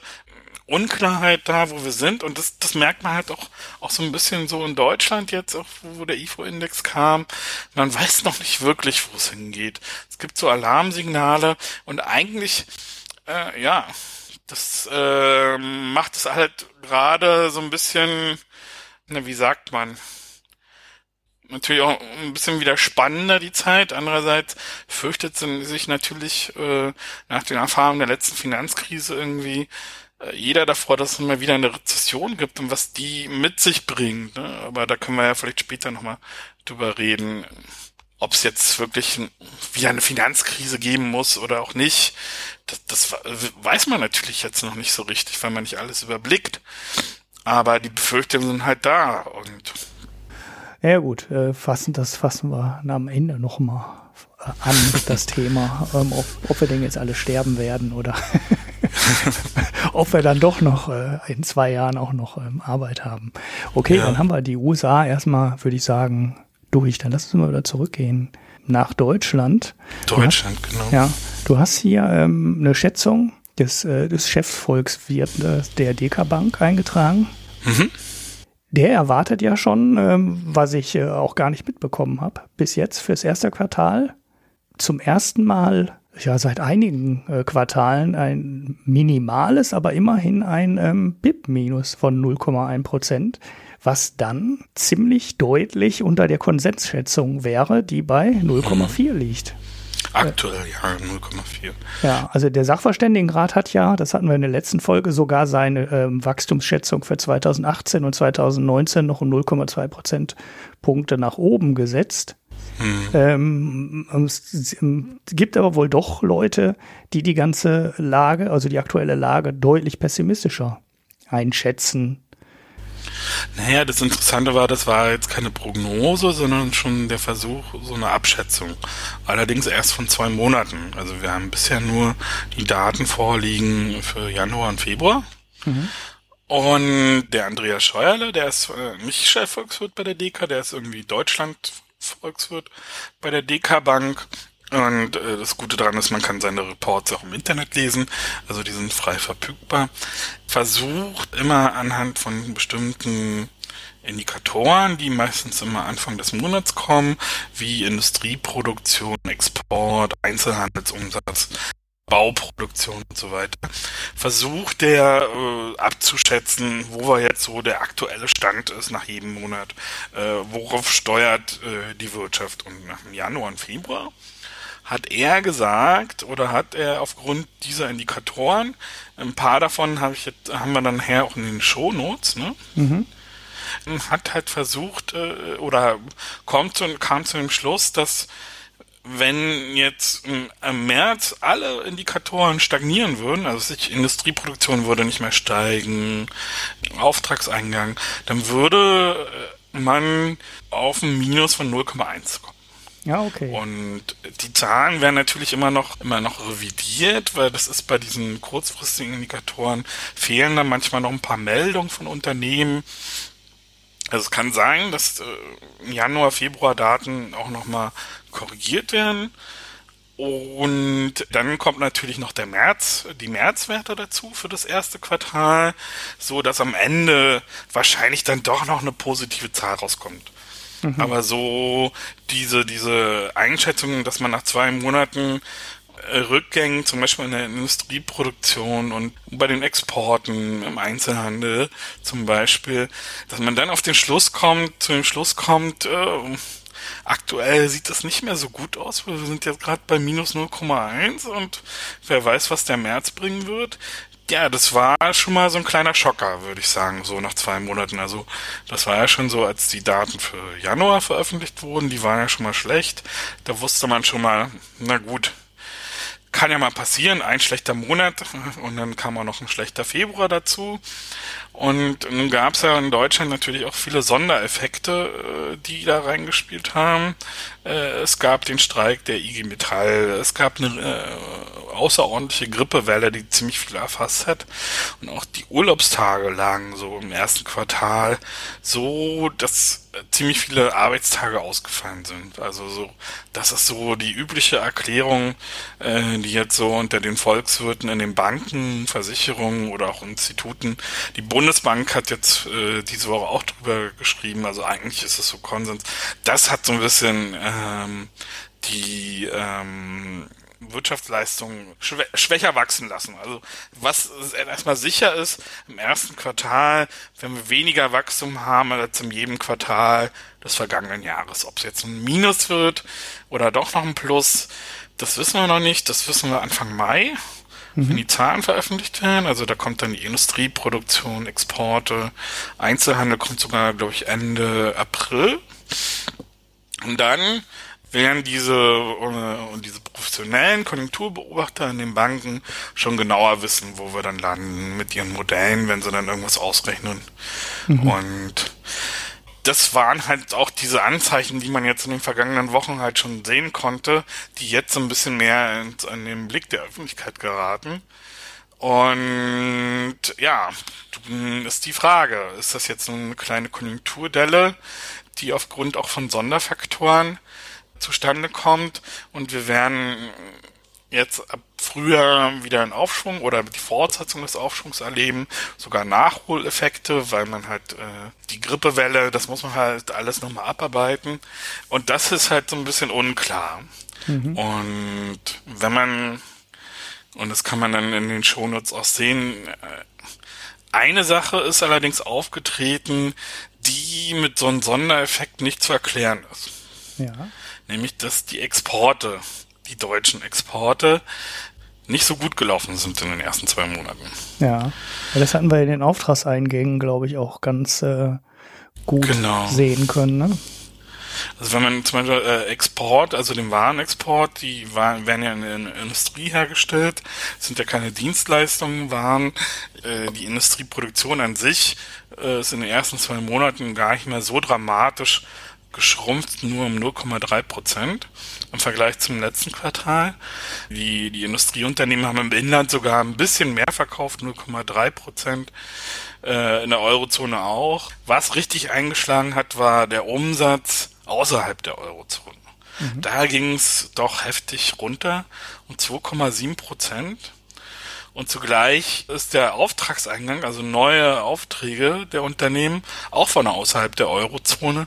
Unklarheit da, wo wir sind. Und das, das merkt man halt auch, auch so ein bisschen so in Deutschland jetzt, auch wo der IFO-Index kam. Man weiß noch nicht wirklich, wo es hingeht. Es gibt so Alarmsignale und eigentlich, äh, ja, das äh, macht es halt gerade so ein bisschen, na, wie sagt man, natürlich auch ein bisschen wieder spannender die Zeit. Andererseits fürchtet sie sich natürlich äh, nach den Erfahrungen der letzten Finanzkrise irgendwie äh, jeder davor, dass es mal wieder eine Rezession gibt und was die mit sich bringt. Ne? Aber da können wir ja vielleicht später nochmal drüber reden ob es jetzt wirklich wieder eine Finanzkrise geben muss oder auch nicht, das, das weiß man natürlich jetzt noch nicht so richtig, weil man nicht alles überblickt. Aber die Befürchtungen sind halt da und ja gut, äh, fassen das fassen wir am Ende noch mal äh, an das Thema, [LAUGHS] ähm, ob, ob wir denn jetzt alle sterben werden oder [LAUGHS] ob wir dann doch noch äh, in zwei Jahren auch noch ähm, Arbeit haben. Okay, ja. dann haben wir die USA erstmal, würde ich sagen, durch. Dann lass uns mal wieder zurückgehen nach Deutschland. Deutschland, hast, genau. Ja, du hast hier ähm, eine Schätzung des, äh, des Chefsvolkswirtes der DK Bank eingetragen. Mhm. Der erwartet ja schon, ähm, was ich äh, auch gar nicht mitbekommen habe, bis jetzt fürs erste Quartal zum ersten Mal, ja seit einigen äh, Quartalen, ein minimales, aber immerhin ein ähm, BIP-Minus von 0,1 Prozent was dann ziemlich deutlich unter der Konsensschätzung wäre, die bei 0,4 liegt. Aktuell ja 0,4. Ja, also der Sachverständigenrat hat ja, das hatten wir in der letzten Folge, sogar seine ähm, Wachstumsschätzung für 2018 und 2019 noch um 0,2 Prozentpunkte nach oben gesetzt. Hm. Ähm, es gibt aber wohl doch Leute, die die ganze Lage, also die aktuelle Lage, deutlich pessimistischer einschätzen. Naja, das Interessante war, das war jetzt keine Prognose, sondern schon der Versuch, so eine Abschätzung. Allerdings erst von zwei Monaten. Also wir haben bisher nur die Daten vorliegen für Januar und Februar. Mhm. Und der Andreas Scheuerle, der ist äh, nicht Chefvolkswirt bei der DK, der ist irgendwie Deutschland Volkswirt bei der DK Bank. Und äh, das Gute daran ist, man kann seine Reports auch im Internet lesen, also die sind frei verfügbar. Versucht immer anhand von bestimmten Indikatoren, die meistens immer Anfang des Monats kommen, wie Industrieproduktion, Export, Einzelhandelsumsatz, Bauproduktion und so weiter, versucht der äh, abzuschätzen, wo wir jetzt so der aktuelle Stand ist nach jedem Monat, äh, worauf steuert äh, die Wirtschaft? Und nach dem Januar und Februar hat er gesagt oder hat er aufgrund dieser Indikatoren, ein paar davon habe ich jetzt, haben wir dann her auch in den Shownotes, ne? Mhm. Hat halt versucht äh, oder kommt zu, kam zu dem Schluss, dass wenn jetzt im März alle Indikatoren stagnieren würden, also sich Industrieproduktion würde nicht mehr steigen, Auftragseingang, dann würde man auf ein Minus von 0,1 kommen. Ja, okay. Und die Zahlen werden natürlich immer noch, immer noch revidiert, weil das ist bei diesen kurzfristigen Indikatoren fehlen dann manchmal noch ein paar Meldungen von Unternehmen. Also es kann sein, dass äh, Januar, Februar Daten auch nochmal korrigiert werden. Und dann kommt natürlich noch der März, die Märzwerte dazu für das erste Quartal, so dass am Ende wahrscheinlich dann doch noch eine positive Zahl rauskommt. Mhm. Aber so diese, diese Einschätzung, dass man nach zwei Monaten äh, Rückgängen, zum Beispiel in der Industrieproduktion und bei den Exporten im Einzelhandel zum Beispiel, dass man dann auf den Schluss kommt, zu dem Schluss kommt, äh, aktuell sieht das nicht mehr so gut aus. Wir sind jetzt gerade bei minus 0,1 und wer weiß, was der März bringen wird. Ja, das war schon mal so ein kleiner Schocker, würde ich sagen, so nach zwei Monaten. Also das war ja schon so, als die Daten für Januar veröffentlicht wurden, die waren ja schon mal schlecht. Da wusste man schon mal, na gut, kann ja mal passieren, ein schlechter Monat [LAUGHS] und dann kam auch noch ein schlechter Februar dazu. Und nun gab es ja in Deutschland natürlich auch viele Sondereffekte, äh, die da reingespielt haben. Äh, es gab den Streik der IG Metall, es gab eine äh, außerordentliche Grippewelle, die ziemlich viel erfasst hat. Und auch die Urlaubstage lagen so im ersten Quartal so, dass ziemlich viele Arbeitstage ausgefallen sind. Also so, das ist so die übliche Erklärung, die jetzt so unter den Volkswirten in den Banken, Versicherungen oder auch Instituten, die Bundesbank hat jetzt äh, diese Woche auch drüber geschrieben, also eigentlich ist es so Konsens. Das hat so ein bisschen ähm, die ähm, Wirtschaftsleistung schwä schwächer wachsen lassen. Also was erstmal sicher ist, im ersten Quartal, wenn wir weniger Wachstum haben als in jedem Quartal des vergangenen Jahres. Ob es jetzt ein Minus wird oder doch noch ein Plus, das wissen wir noch nicht. Das wissen wir Anfang Mai, mhm. wenn die Zahlen veröffentlicht werden. Also da kommt dann die Industrieproduktion, Exporte, Einzelhandel kommt sogar, glaube ich, Ende April. Und dann während diese, äh, diese professionellen Konjunkturbeobachter in den Banken schon genauer wissen, wo wir dann landen mit ihren Modellen, wenn sie dann irgendwas ausrechnen. Mhm. Und das waren halt auch diese Anzeichen, die man jetzt in den vergangenen Wochen halt schon sehen konnte, die jetzt so ein bisschen mehr in, in den Blick der Öffentlichkeit geraten. Und ja, ist die Frage, ist das jetzt eine kleine Konjunkturdelle, die aufgrund auch von Sonderfaktoren zustande kommt und wir werden jetzt ab Frühjahr wieder einen Aufschwung oder die Fortsetzung des Aufschwungs erleben, sogar Nachholeffekte, weil man halt äh, die Grippewelle, das muss man halt alles nochmal abarbeiten und das ist halt so ein bisschen unklar. Mhm. Und wenn man, und das kann man dann in den Shownotes auch sehen, äh, eine Sache ist allerdings aufgetreten, die mit so einem Sondereffekt nicht zu erklären ist. Ja nämlich dass die Exporte, die deutschen Exporte, nicht so gut gelaufen sind in den ersten zwei Monaten. Ja, das hatten wir in den Auftragseingängen, glaube ich, auch ganz äh, gut genau. sehen können. Ne? Also wenn man zum Beispiel äh, Export, also den Warenexport, die Waren werden ja in der Industrie hergestellt, sind ja keine Dienstleistungen, Waren. Äh, die Industrieproduktion an sich äh, ist in den ersten zwei Monaten gar nicht mehr so dramatisch geschrumpft, nur um 0,3 Prozent im Vergleich zum letzten Quartal. Die, die Industrieunternehmen haben im Inland sogar ein bisschen mehr verkauft, 0,3 Prozent. Äh, in der Eurozone auch. Was richtig eingeschlagen hat, war der Umsatz außerhalb der Eurozone. Mhm. Da ging es doch heftig runter um 2,7 Prozent. Und zugleich ist der Auftragseingang, also neue Aufträge der Unternehmen, auch von außerhalb der Eurozone,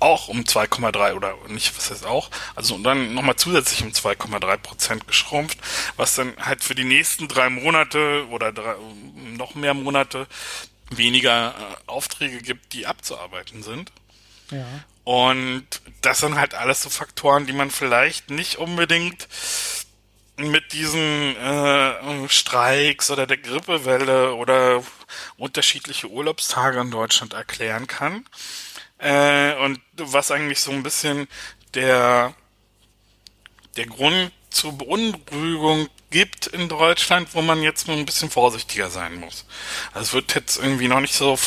auch um 2,3 oder nicht, was heißt auch, also und dann nochmal zusätzlich um 2,3 Prozent geschrumpft, was dann halt für die nächsten drei Monate oder drei, noch mehr Monate weniger äh, Aufträge gibt, die abzuarbeiten sind. Ja. Und das sind halt alles so Faktoren, die man vielleicht nicht unbedingt mit diesen äh, Streiks oder der Grippewelle oder unterschiedliche Urlaubstage in Deutschland erklären kann. Äh, und was eigentlich so ein bisschen der, der Grund zur Beunruhigung gibt in Deutschland, wo man jetzt nur ein bisschen vorsichtiger sein muss. Also es wird jetzt irgendwie noch nicht so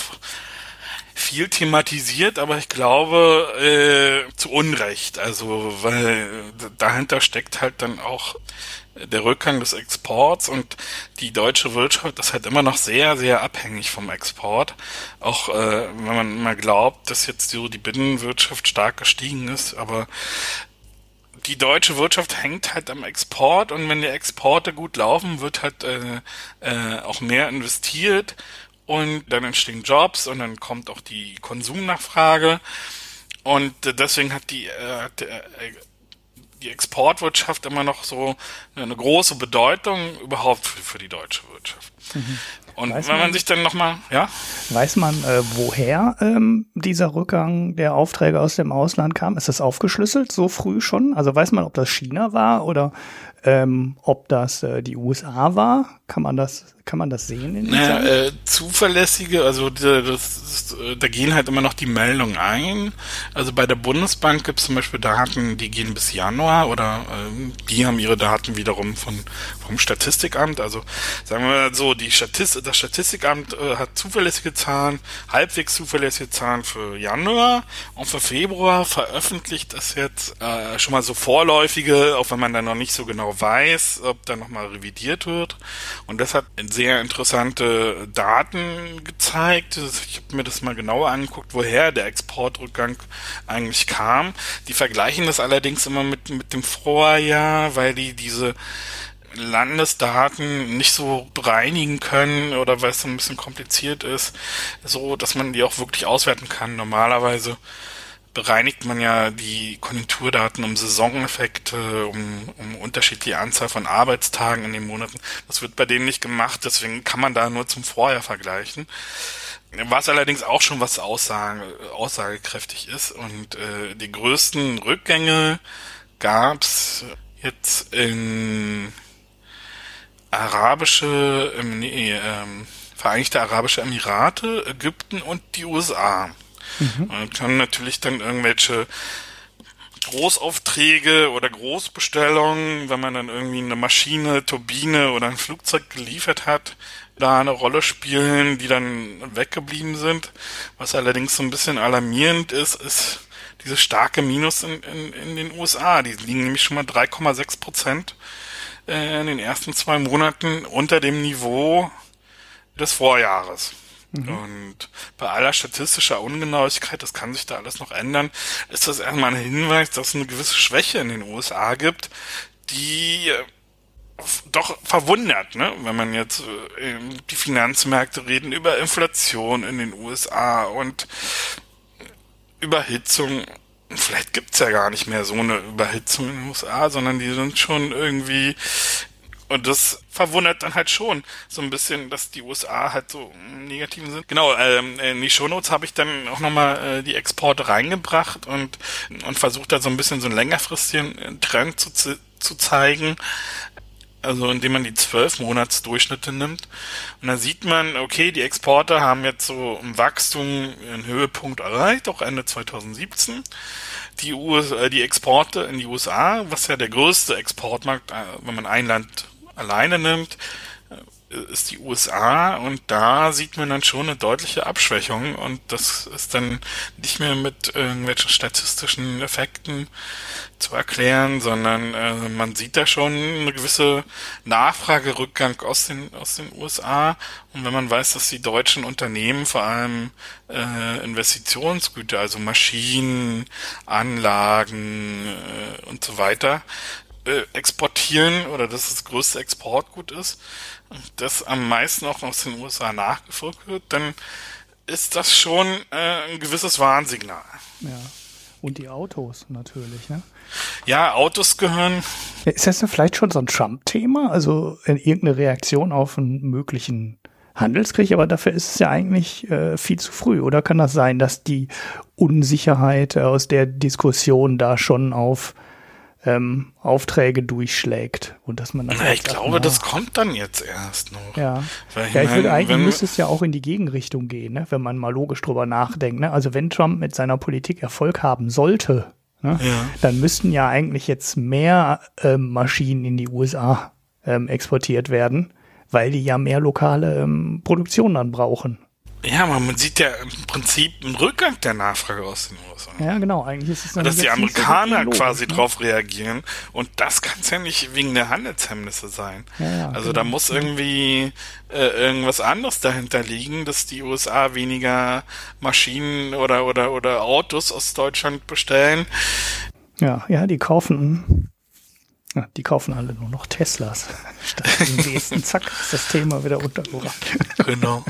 viel thematisiert, aber ich glaube äh, zu Unrecht. Also weil dahinter steckt halt dann auch der Rückgang des Exports und die deutsche Wirtschaft ist halt immer noch sehr, sehr abhängig vom Export. Auch äh, wenn man mal glaubt, dass jetzt so die Binnenwirtschaft stark gestiegen ist, aber die deutsche Wirtschaft hängt halt am Export und wenn die Exporte gut laufen, wird halt äh, äh, auch mehr investiert und dann entstehen Jobs und dann kommt auch die Konsumnachfrage und deswegen hat die, äh, die Exportwirtschaft immer noch so eine große Bedeutung überhaupt für, für die deutsche Wirtschaft. Mhm. Und weiß wenn man, man sich dann nochmal, ja? Weiß man, äh, woher ähm, dieser Rückgang der Aufträge aus dem Ausland kam? Ist das aufgeschlüsselt so früh schon? Also weiß man, ob das China war oder ähm, ob das äh, die USA war? Kann man das, kann man das sehen? In naja, äh, zuverlässige, also das, das, da gehen halt immer noch die Meldungen ein. Also bei der Bundesbank gibt es zum Beispiel Daten, die gehen bis Januar oder äh, die haben ihre Daten wiederum von vom Statistikamt. Also sagen wir mal so, die Statist das Statistikamt äh, hat zuverlässige Zahlen, halbwegs zuverlässige Zahlen für Januar und für Februar veröffentlicht das jetzt äh, schon mal so vorläufige, auch wenn man da noch nicht so genau weiß, ob da nochmal revidiert wird. Und das hat sehr interessante Daten gezeigt. Ich habe mir das mal genauer angeguckt, woher der Exportrückgang eigentlich kam. Die vergleichen das allerdings immer mit, mit dem Vorjahr, weil die diese Landesdaten nicht so bereinigen können oder weil es ein bisschen kompliziert ist, so dass man die auch wirklich auswerten kann. Normalerweise bereinigt man ja die Konjunkturdaten um Saisoneffekte, um, um unterschiedliche Anzahl von Arbeitstagen in den Monaten. Das wird bei denen nicht gemacht, deswegen kann man da nur zum Vorjahr vergleichen. Was allerdings auch schon was aussage, aussagekräftig ist. Und äh, die größten Rückgänge gab's jetzt in arabische, nee, ähm, Vereinigte Arabische Emirate, Ägypten und die USA. Mhm. Man kann natürlich dann irgendwelche Großaufträge oder Großbestellungen, wenn man dann irgendwie eine Maschine, Turbine oder ein Flugzeug geliefert hat, da eine Rolle spielen, die dann weggeblieben sind. Was allerdings so ein bisschen alarmierend ist, ist dieses starke Minus in, in, in den USA. Die liegen nämlich schon mal 3,6 Prozent äh, in den ersten zwei Monaten unter dem Niveau des Vorjahres. Mhm. Und bei aller statistischer Ungenauigkeit, das kann sich da alles noch ändern, ist das erstmal ein Hinweis, dass es eine gewisse Schwäche in den USA gibt, die äh, doch verwundert, ne? wenn man jetzt äh, die Finanzmärkte reden über Inflation in den USA und Überhitzung. Vielleicht gibt's ja gar nicht mehr so eine Überhitzung in den USA, sondern die sind schon irgendwie und das verwundert dann halt schon so ein bisschen, dass die USA halt so negativen sind. Genau, ähm, in die Shownotes habe ich dann auch nochmal äh, die Exporte reingebracht und, und versucht da so ein bisschen so einen längerfristigen Trend zu, zu zeigen. also indem man die zwölf Monatsdurchschnitte nimmt. Und dann sieht man, okay, die Exporte haben jetzt so im Wachstum einen Höhepunkt erreicht, auch Ende 2017. Die, US, äh, die Exporte in die USA, was ja der größte Exportmarkt, äh, wenn man ein Land alleine nimmt, ist die USA und da sieht man dann schon eine deutliche Abschwächung und das ist dann nicht mehr mit irgendwelchen statistischen Effekten zu erklären, sondern äh, man sieht da schon eine gewisse Nachfragerückgang aus den aus den USA und wenn man weiß, dass die deutschen Unternehmen vor allem äh, Investitionsgüter, also Maschinen, Anlagen äh, und so weiter äh, exportieren oder dass das größte Exportgut ist, das am meisten auch aus den USA nachgefragt wird, dann ist das schon äh, ein gewisses Warnsignal. Ja. Und die Autos natürlich, ne? Ja, Autos gehören. Ist das denn vielleicht schon so ein Trump-Thema? Also in irgendeine Reaktion auf einen möglichen Handelskrieg, aber dafür ist es ja eigentlich äh, viel zu früh. Oder kann das sein, dass die Unsicherheit aus der Diskussion da schon auf ähm, Aufträge durchschlägt und dass man dann Na, ich glaube, das kommt dann jetzt erst noch. Ja, ja ich würde eigentlich müsste es ja auch in die Gegenrichtung gehen, ne? wenn man mal logisch drüber nachdenkt. Ne? Also wenn Trump mit seiner Politik Erfolg haben sollte, ne? ja. dann müssten ja eigentlich jetzt mehr ähm, Maschinen in die USA ähm, exportiert werden, weil die ja mehr lokale ähm, Produktion dann brauchen. Ja, aber man sieht ja im Prinzip einen Rückgang der Nachfrage aus den USA. Ja, genau. Eigentlich ist es Dass die Amerikaner so quasi ne? drauf reagieren. Und das kann es ja nicht wegen der Handelshemmnisse sein. Ja, ja, also genau. da muss irgendwie äh, irgendwas anderes dahinter liegen, dass die USA weniger Maschinen oder, oder, oder Autos aus Deutschland bestellen. Ja, ja, die kaufen ja, die kaufen alle nur noch Teslas. [LAUGHS] Statt den nächsten, [LAUGHS] zack, ist das Thema wieder untergebracht. Genau.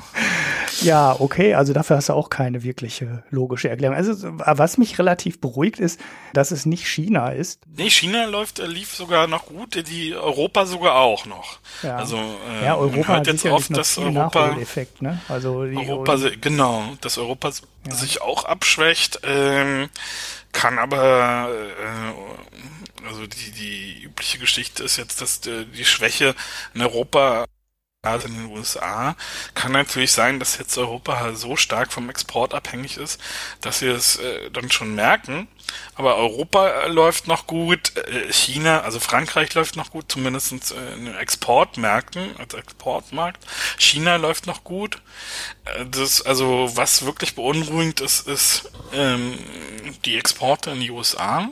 ja, okay, also dafür hast du auch keine wirkliche logische Erklärung. Also, was mich relativ beruhigt ist, dass es nicht China ist. Nee, China läuft, äh, lief sogar noch gut, die Europa sogar auch noch. Ja, also, äh, ja Europa hat jetzt oft, dass Europa, ne? also Europa, genau, dass Europa ja. sich auch abschwächt, ähm, kann aber, äh, also die, die übliche Geschichte ist jetzt, dass die, die Schwäche in Europa also in den USA, kann natürlich sein, dass jetzt Europa so stark vom Export abhängig ist, dass sie es äh, dann schon merken. Aber Europa äh, läuft noch gut, äh, China, also Frankreich läuft noch gut, zumindest äh, in den Exportmärkten, als Exportmarkt. China läuft noch gut. Äh, das, also was wirklich beunruhigend ist, ist ähm, die Exporte in die USA.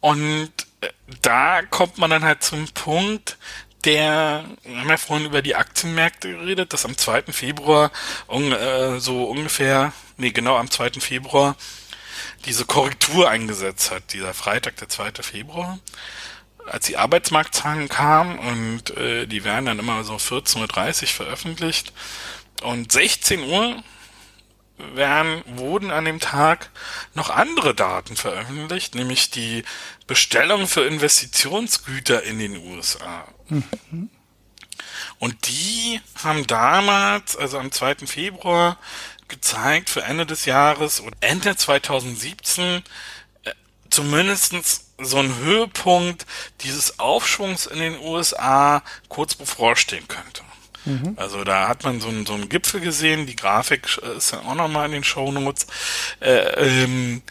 Und äh, da kommt man dann halt zum Punkt, der, wir haben ja vorhin über die Aktienmärkte geredet, dass am 2. Februar äh, so ungefähr, nee, genau am 2. Februar diese Korrektur eingesetzt hat, dieser Freitag, der 2. Februar, als die Arbeitsmarktzahlen kamen und äh, die werden dann immer so 14.30 Uhr veröffentlicht und 16 Uhr werden, wurden an dem Tag noch andere Daten veröffentlicht, nämlich die Bestellung für Investitionsgüter in den USA. Mhm. Und die haben damals, also am 2. Februar, gezeigt für Ende des Jahres und Ende 2017 äh, zumindestens so ein Höhepunkt dieses Aufschwungs in den USA kurz bevorstehen könnte. Mhm. Also da hat man so einen, so einen Gipfel gesehen, die Grafik ist ja auch nochmal in den Shownotes. Äh, ähm,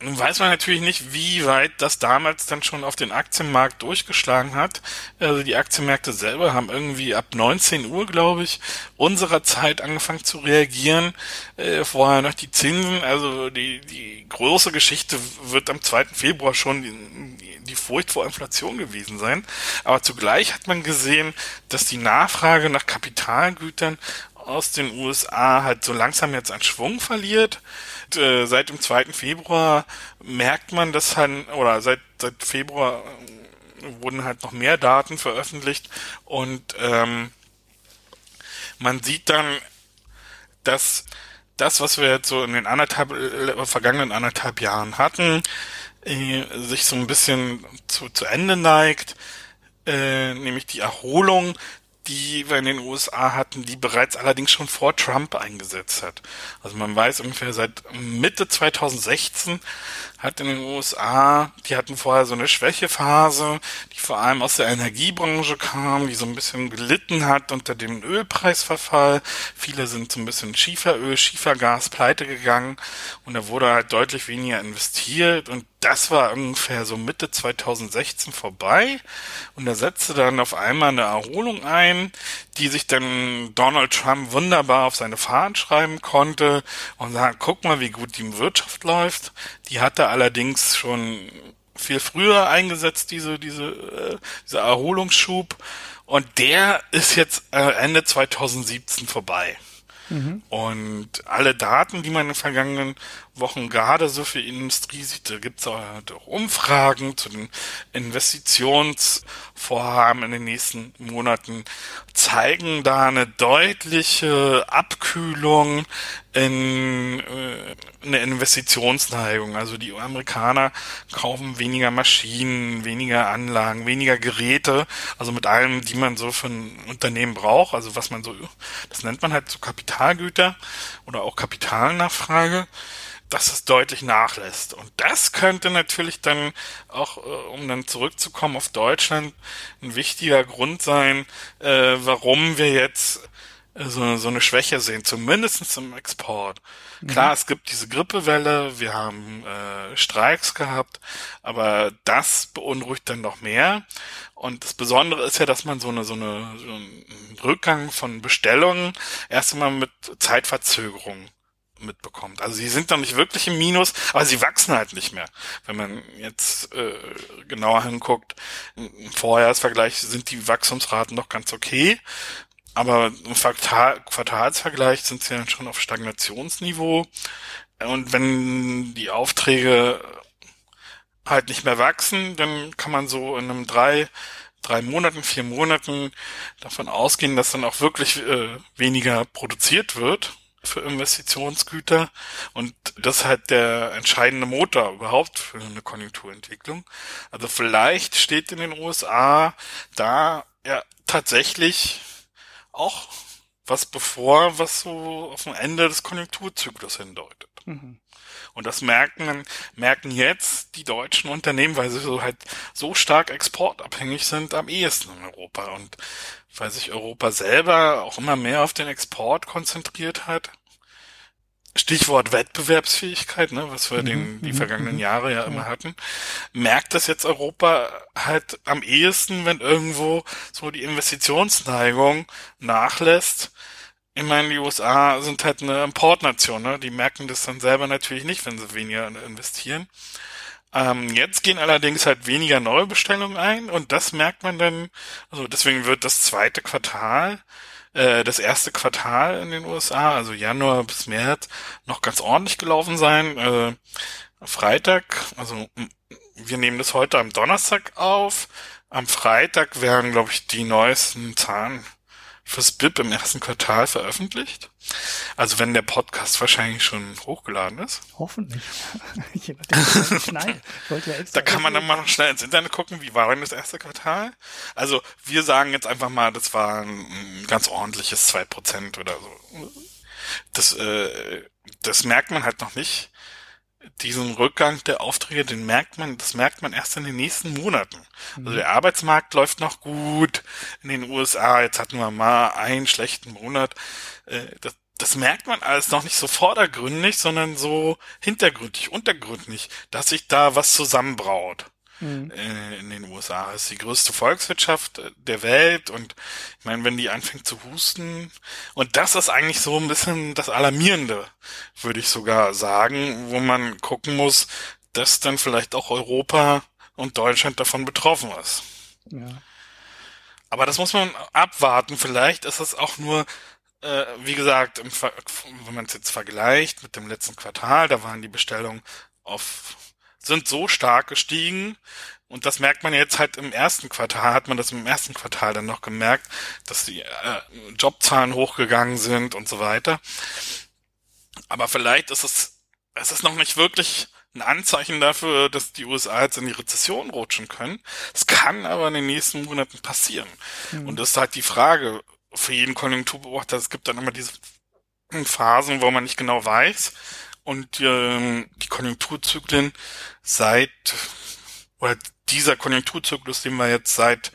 nun weiß man natürlich nicht, wie weit das damals dann schon auf den Aktienmarkt durchgeschlagen hat. Also die Aktienmärkte selber haben irgendwie ab 19 Uhr, glaube ich, unserer Zeit angefangen zu reagieren. Äh, vorher noch die Zinsen. Also die, die große Geschichte wird am 2. Februar schon die, die Furcht vor Inflation gewesen sein. Aber zugleich hat man gesehen, dass die Nachfrage nach Kapitalgütern aus den USA halt so langsam jetzt an Schwung verliert äh, seit dem 2. Februar merkt man das halt, oder seit, seit Februar äh, wurden halt noch mehr Daten veröffentlicht und ähm, man sieht dann, dass das, was wir jetzt so in den anderthalb, äh, vergangenen anderthalb Jahren hatten, äh, sich so ein bisschen zu, zu Ende neigt, äh, nämlich die Erholung die wir in den USA hatten, die bereits allerdings schon vor Trump eingesetzt hat. Also man weiß ungefähr seit Mitte 2016 hat in den USA, die hatten vorher so eine Schwächephase, die vor allem aus der Energiebranche kam, die so ein bisschen gelitten hat unter dem Ölpreisverfall. Viele sind so ein bisschen Schieferöl, Schiefergas pleite gegangen und da wurde halt deutlich weniger investiert und das war ungefähr so Mitte 2016 vorbei und da setzte dann auf einmal eine Erholung ein, die sich dann Donald Trump wunderbar auf seine Fahnen schreiben konnte und sagen, guck mal, wie gut die Wirtschaft läuft. Die hatte allerdings schon viel früher eingesetzt, diese, diese, äh, dieser Erholungsschub. Und der ist jetzt äh, Ende 2017 vorbei. Mhm. Und alle Daten, die man in den vergangenen Wochen gerade so für Industrie sieht, da gibt es auch Umfragen zu den Investitionsvorhaben in den nächsten Monaten, zeigen da eine deutliche Abkühlung in äh, eine Investitionsneigung. Also die Amerikaner kaufen weniger Maschinen, weniger Anlagen, weniger Geräte, also mit allem, die man so für ein Unternehmen braucht, also was man so, das nennt man halt so Kapitalgüter oder auch Kapitalnachfrage dass es deutlich nachlässt. Und das könnte natürlich dann auch, äh, um dann zurückzukommen auf Deutschland, ein wichtiger Grund sein, äh, warum wir jetzt äh, so, so eine Schwäche sehen, zumindest im Export. Mhm. Klar, es gibt diese Grippewelle, wir haben äh, Streiks gehabt, aber das beunruhigt dann noch mehr. Und das Besondere ist ja, dass man so eine, so eine, so einen Rückgang von Bestellungen erst einmal mit Zeitverzögerung mitbekommt. Also sie sind noch nicht wirklich im Minus, aber sie wachsen halt nicht mehr. Wenn man jetzt äh, genauer hinguckt, im Vorjahresvergleich sind die Wachstumsraten noch ganz okay, aber im Quartal Quartalsvergleich sind sie dann schon auf Stagnationsniveau. Und wenn die Aufträge halt nicht mehr wachsen, dann kann man so in einem drei drei Monaten, vier Monaten davon ausgehen, dass dann auch wirklich äh, weniger produziert wird für Investitionsgüter und das ist halt der entscheidende Motor überhaupt für eine Konjunkturentwicklung. Also vielleicht steht in den USA da ja tatsächlich auch was bevor, was so auf dem Ende des Konjunkturzyklus hindeutet. Mhm. Und das merken, merken jetzt die deutschen Unternehmen, weil sie so halt so stark exportabhängig sind, am ehesten in Europa. Und weil sich Europa selber auch immer mehr auf den Export konzentriert hat. Stichwort Wettbewerbsfähigkeit, ne, was wir mhm, den, die mhm, vergangenen mhm. Jahre ja immer hatten, merkt das jetzt Europa halt am ehesten, wenn irgendwo so die Investitionsneigung nachlässt. Ich meine, die USA sind halt eine Importnation, ne? die merken das dann selber natürlich nicht, wenn sie weniger investieren. Ähm, jetzt gehen allerdings halt weniger Neubestellungen ein und das merkt man dann, also deswegen wird das zweite Quartal, äh, das erste Quartal in den USA, also Januar bis März, noch ganz ordentlich gelaufen sein. Äh, Freitag, also wir nehmen das heute am Donnerstag auf. Am Freitag werden, glaube ich, die neuesten Zahlen fürs BIP im ersten Quartal veröffentlicht. Also wenn der Podcast wahrscheinlich schon hochgeladen ist. Hoffentlich. [LAUGHS] Nein, ja da kann man dann mal noch schnell ins Internet gucken, wie war denn das erste Quartal? Also wir sagen jetzt einfach mal, das war ein ganz ordentliches zwei Prozent oder so. Das, äh, das merkt man halt noch nicht diesen Rückgang der Aufträge, den merkt man, das merkt man erst in den nächsten Monaten. Also mhm. der Arbeitsmarkt läuft noch gut in den USA. Jetzt hatten wir mal einen schlechten Monat. Äh, das, das merkt man alles noch nicht so vordergründig, sondern so hintergründig, untergründig, dass sich da was zusammenbraut mhm. Äh, in den USA. Ist die größte Volkswirtschaft äh, der Welt und ich meine, wenn die anfängt zu husten und das ist eigentlich so ein bisschen das Alarmierende, würde ich sogar sagen, wo man gucken muss, dass dann vielleicht auch Europa und Deutschland davon betroffen ist. Ja. Aber das muss man abwarten. Vielleicht ist es auch nur äh, wie gesagt, wenn man es jetzt vergleicht mit dem letzten Quartal, da waren die Bestellungen auf sind so stark gestiegen. Und das merkt man jetzt halt im ersten Quartal, hat man das im ersten Quartal dann noch gemerkt, dass die äh, Jobzahlen hochgegangen sind und so weiter. Aber vielleicht ist es, es ist noch nicht wirklich ein Anzeichen dafür, dass die USA jetzt in die Rezession rutschen können. Es kann aber in den nächsten Monaten passieren. Mhm. Und das ist halt die Frage für jeden Konjunkturbeobachter. Es gibt dann immer diese Phasen, wo man nicht genau weiß. Und äh, die Konjunkturzyklen seit oder dieser Konjunkturzyklus, den wir jetzt seit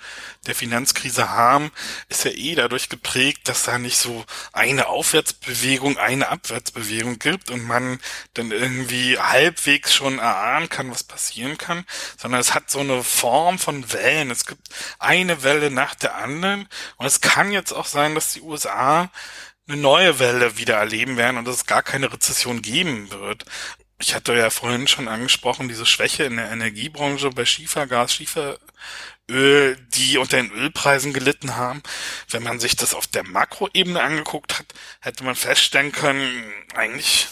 der Finanzkrise haben, ist ja eh dadurch geprägt, dass da nicht so eine Aufwärtsbewegung, eine Abwärtsbewegung gibt und man dann irgendwie halbwegs schon erahnen kann, was passieren kann, sondern es hat so eine Form von Wellen. Es gibt eine Welle nach der anderen und es kann jetzt auch sein, dass die USA eine neue Welle wieder erleben werden und dass es gar keine Rezession geben wird. Ich hatte ja vorhin schon angesprochen, diese Schwäche in der Energiebranche bei Schiefergas, Schieferöl, die unter den Ölpreisen gelitten haben. Wenn man sich das auf der Makroebene angeguckt hat, hätte man feststellen können, eigentlich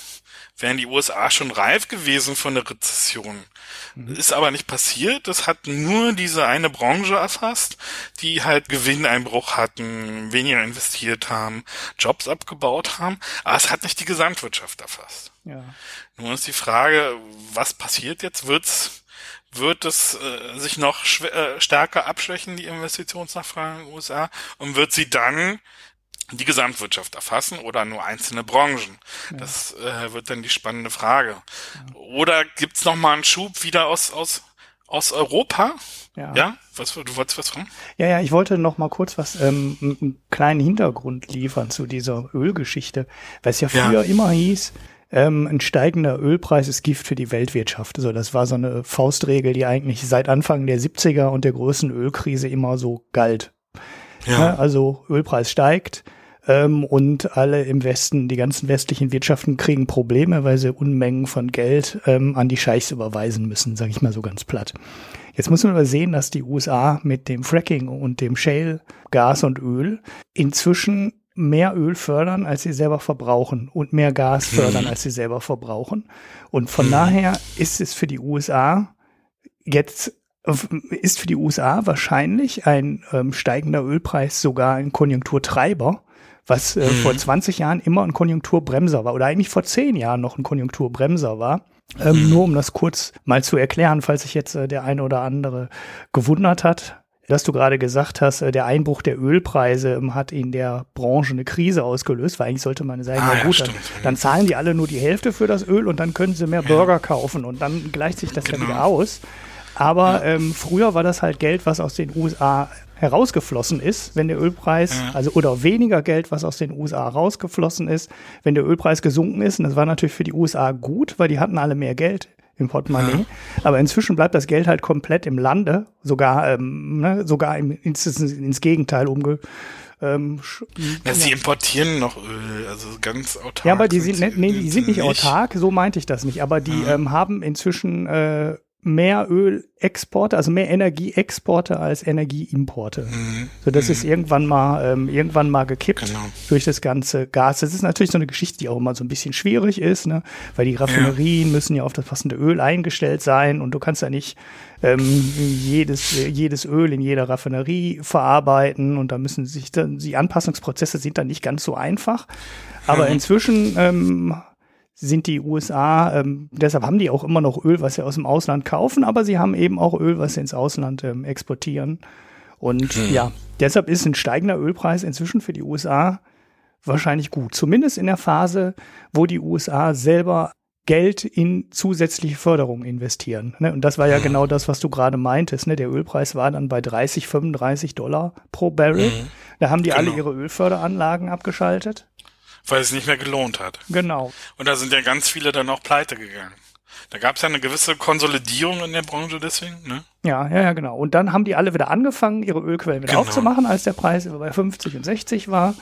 wären die USA schon reif gewesen für eine Rezession. Mhm. Ist aber nicht passiert. Das hat nur diese eine Branche erfasst, die halt Gewinneinbruch hatten, weniger investiert haben, Jobs abgebaut haben. Aber es hat nicht die Gesamtwirtschaft erfasst. Ja. Nun ist die Frage, was passiert jetzt? Wird's, wird es äh, sich noch äh, stärker abschwächen, die Investitionsnachfrage in den USA? Und wird sie dann die Gesamtwirtschaft erfassen oder nur einzelne Branchen? Das äh, wird dann die spannende Frage. Oder gibt's noch mal einen Schub wieder aus, aus, aus Europa? Ja. ja? Was, du wolltest was fragen? Ja, ja, ich wollte noch mal kurz was, ähm, einen kleinen Hintergrund liefern zu dieser Ölgeschichte, weil es ja früher ja. immer hieß, ähm, ein steigender Ölpreis ist Gift für die Weltwirtschaft. Also das war so eine Faustregel, die eigentlich seit Anfang der 70er und der größten Ölkrise immer so galt. Ja. ja also Ölpreis steigt, ähm, und alle im Westen, die ganzen westlichen Wirtschaften kriegen Probleme, weil sie Unmengen von Geld ähm, an die Scheichs überweisen müssen, sage ich mal so ganz platt. Jetzt muss man aber sehen, dass die USA mit dem Fracking und dem Shale, Gas und Öl inzwischen mehr Öl fördern, als sie selber verbrauchen und mehr Gas fördern, als sie selber verbrauchen. Und von daher ist es für die USA jetzt ist für die USA wahrscheinlich ein ähm, steigender Ölpreis sogar ein Konjunkturtreiber, was äh, mhm. vor 20 Jahren immer ein Konjunkturbremser war oder eigentlich vor 10 Jahren noch ein Konjunkturbremser war. Ähm, mhm. Nur um das kurz mal zu erklären, falls sich jetzt äh, der eine oder andere gewundert hat, dass du gerade gesagt hast, äh, der Einbruch der Ölpreise ähm, hat in der Branche eine Krise ausgelöst, weil eigentlich sollte man sagen, ah, na gut, ja, dann, dann, zahlen die alle nur die Hälfte für das Öl und dann können sie mehr Burger kaufen und dann gleicht sich das genau. ja wieder aus. Aber ähm, früher war das halt Geld, was aus den USA herausgeflossen ist, wenn der Ölpreis, ja. also oder weniger Geld, was aus den USA rausgeflossen ist, wenn der Ölpreis gesunken ist. Und das war natürlich für die USA gut, weil die hatten alle mehr Geld im Portemonnaie. Ja. Aber inzwischen bleibt das Geld halt komplett im Lande, sogar, ähm, ne, sogar im, ins, ins Gegenteil umge ähm, ja, sie importieren noch Öl, also ganz autark. Ja, aber die sind, sind nee, die sind nicht autark, so meinte ich das nicht. Aber die ja. ähm, haben inzwischen äh, mehr Ölexporte, also mehr Energieexporte als Energieimporte. Mhm. So, das mhm. ist irgendwann mal, ähm, irgendwann mal gekippt genau. durch das ganze Gas. Das ist natürlich so eine Geschichte, die auch immer so ein bisschen schwierig ist, ne? weil die Raffinerien ja. müssen ja auf das passende Öl eingestellt sein und du kannst ja nicht ähm, jedes, jedes Öl in jeder Raffinerie verarbeiten und da müssen sich dann, die Anpassungsprozesse sind dann nicht ganz so einfach. Aber mhm. inzwischen ähm, sind die USA, ähm, deshalb haben die auch immer noch Öl, was sie aus dem Ausland kaufen, aber sie haben eben auch Öl, was sie ins Ausland ähm, exportieren. Und hm. ja, deshalb ist ein steigender Ölpreis inzwischen für die USA wahrscheinlich gut. Zumindest in der Phase, wo die USA selber Geld in zusätzliche Förderung investieren. Ne? Und das war ja mhm. genau das, was du gerade meintest. Ne? Der Ölpreis war dann bei 30, 35 Dollar pro Barrel. Mhm. Da haben die genau. alle ihre Ölförderanlagen abgeschaltet weil es nicht mehr gelohnt hat. Genau. Und da sind ja ganz viele dann auch pleite gegangen. Da gab es ja eine gewisse Konsolidierung in der Branche deswegen, ne? Ja, ja, ja, genau. Und dann haben die alle wieder angefangen, ihre Ölquellen wieder genau. aufzumachen, als der Preis bei 50 und 60 war.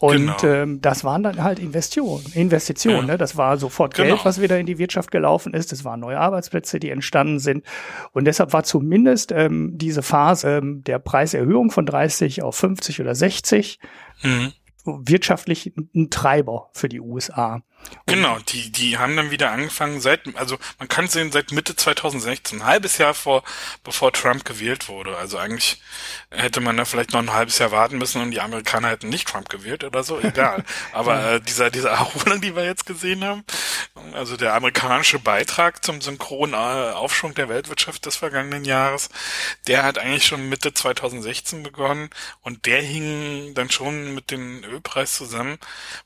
Und genau. ähm, das waren dann halt Investitionen. Investitionen, ja. ne? Das war sofort Geld, genau. was wieder in die Wirtschaft gelaufen ist. Das waren neue Arbeitsplätze, die entstanden sind. Und deshalb war zumindest ähm, diese Phase ähm, der Preiserhöhung von 30 auf 50 oder 60 mhm wirtschaftlich ein Treiber für die USA. Genau, die, die haben dann wieder angefangen seit, also man kann sehen, seit Mitte 2016, ein halbes Jahr vor, bevor Trump gewählt wurde. Also eigentlich hätte man da vielleicht noch ein halbes Jahr warten müssen und die Amerikaner hätten nicht Trump gewählt oder so, egal. [LAUGHS] Aber äh, dieser, dieser Erholung, die wir jetzt gesehen haben, also der amerikanische Beitrag zum synchronen äh, Aufschwung der Weltwirtschaft des vergangenen Jahres, der hat eigentlich schon Mitte 2016 begonnen und der hing dann schon mit dem Ölpreis zusammen.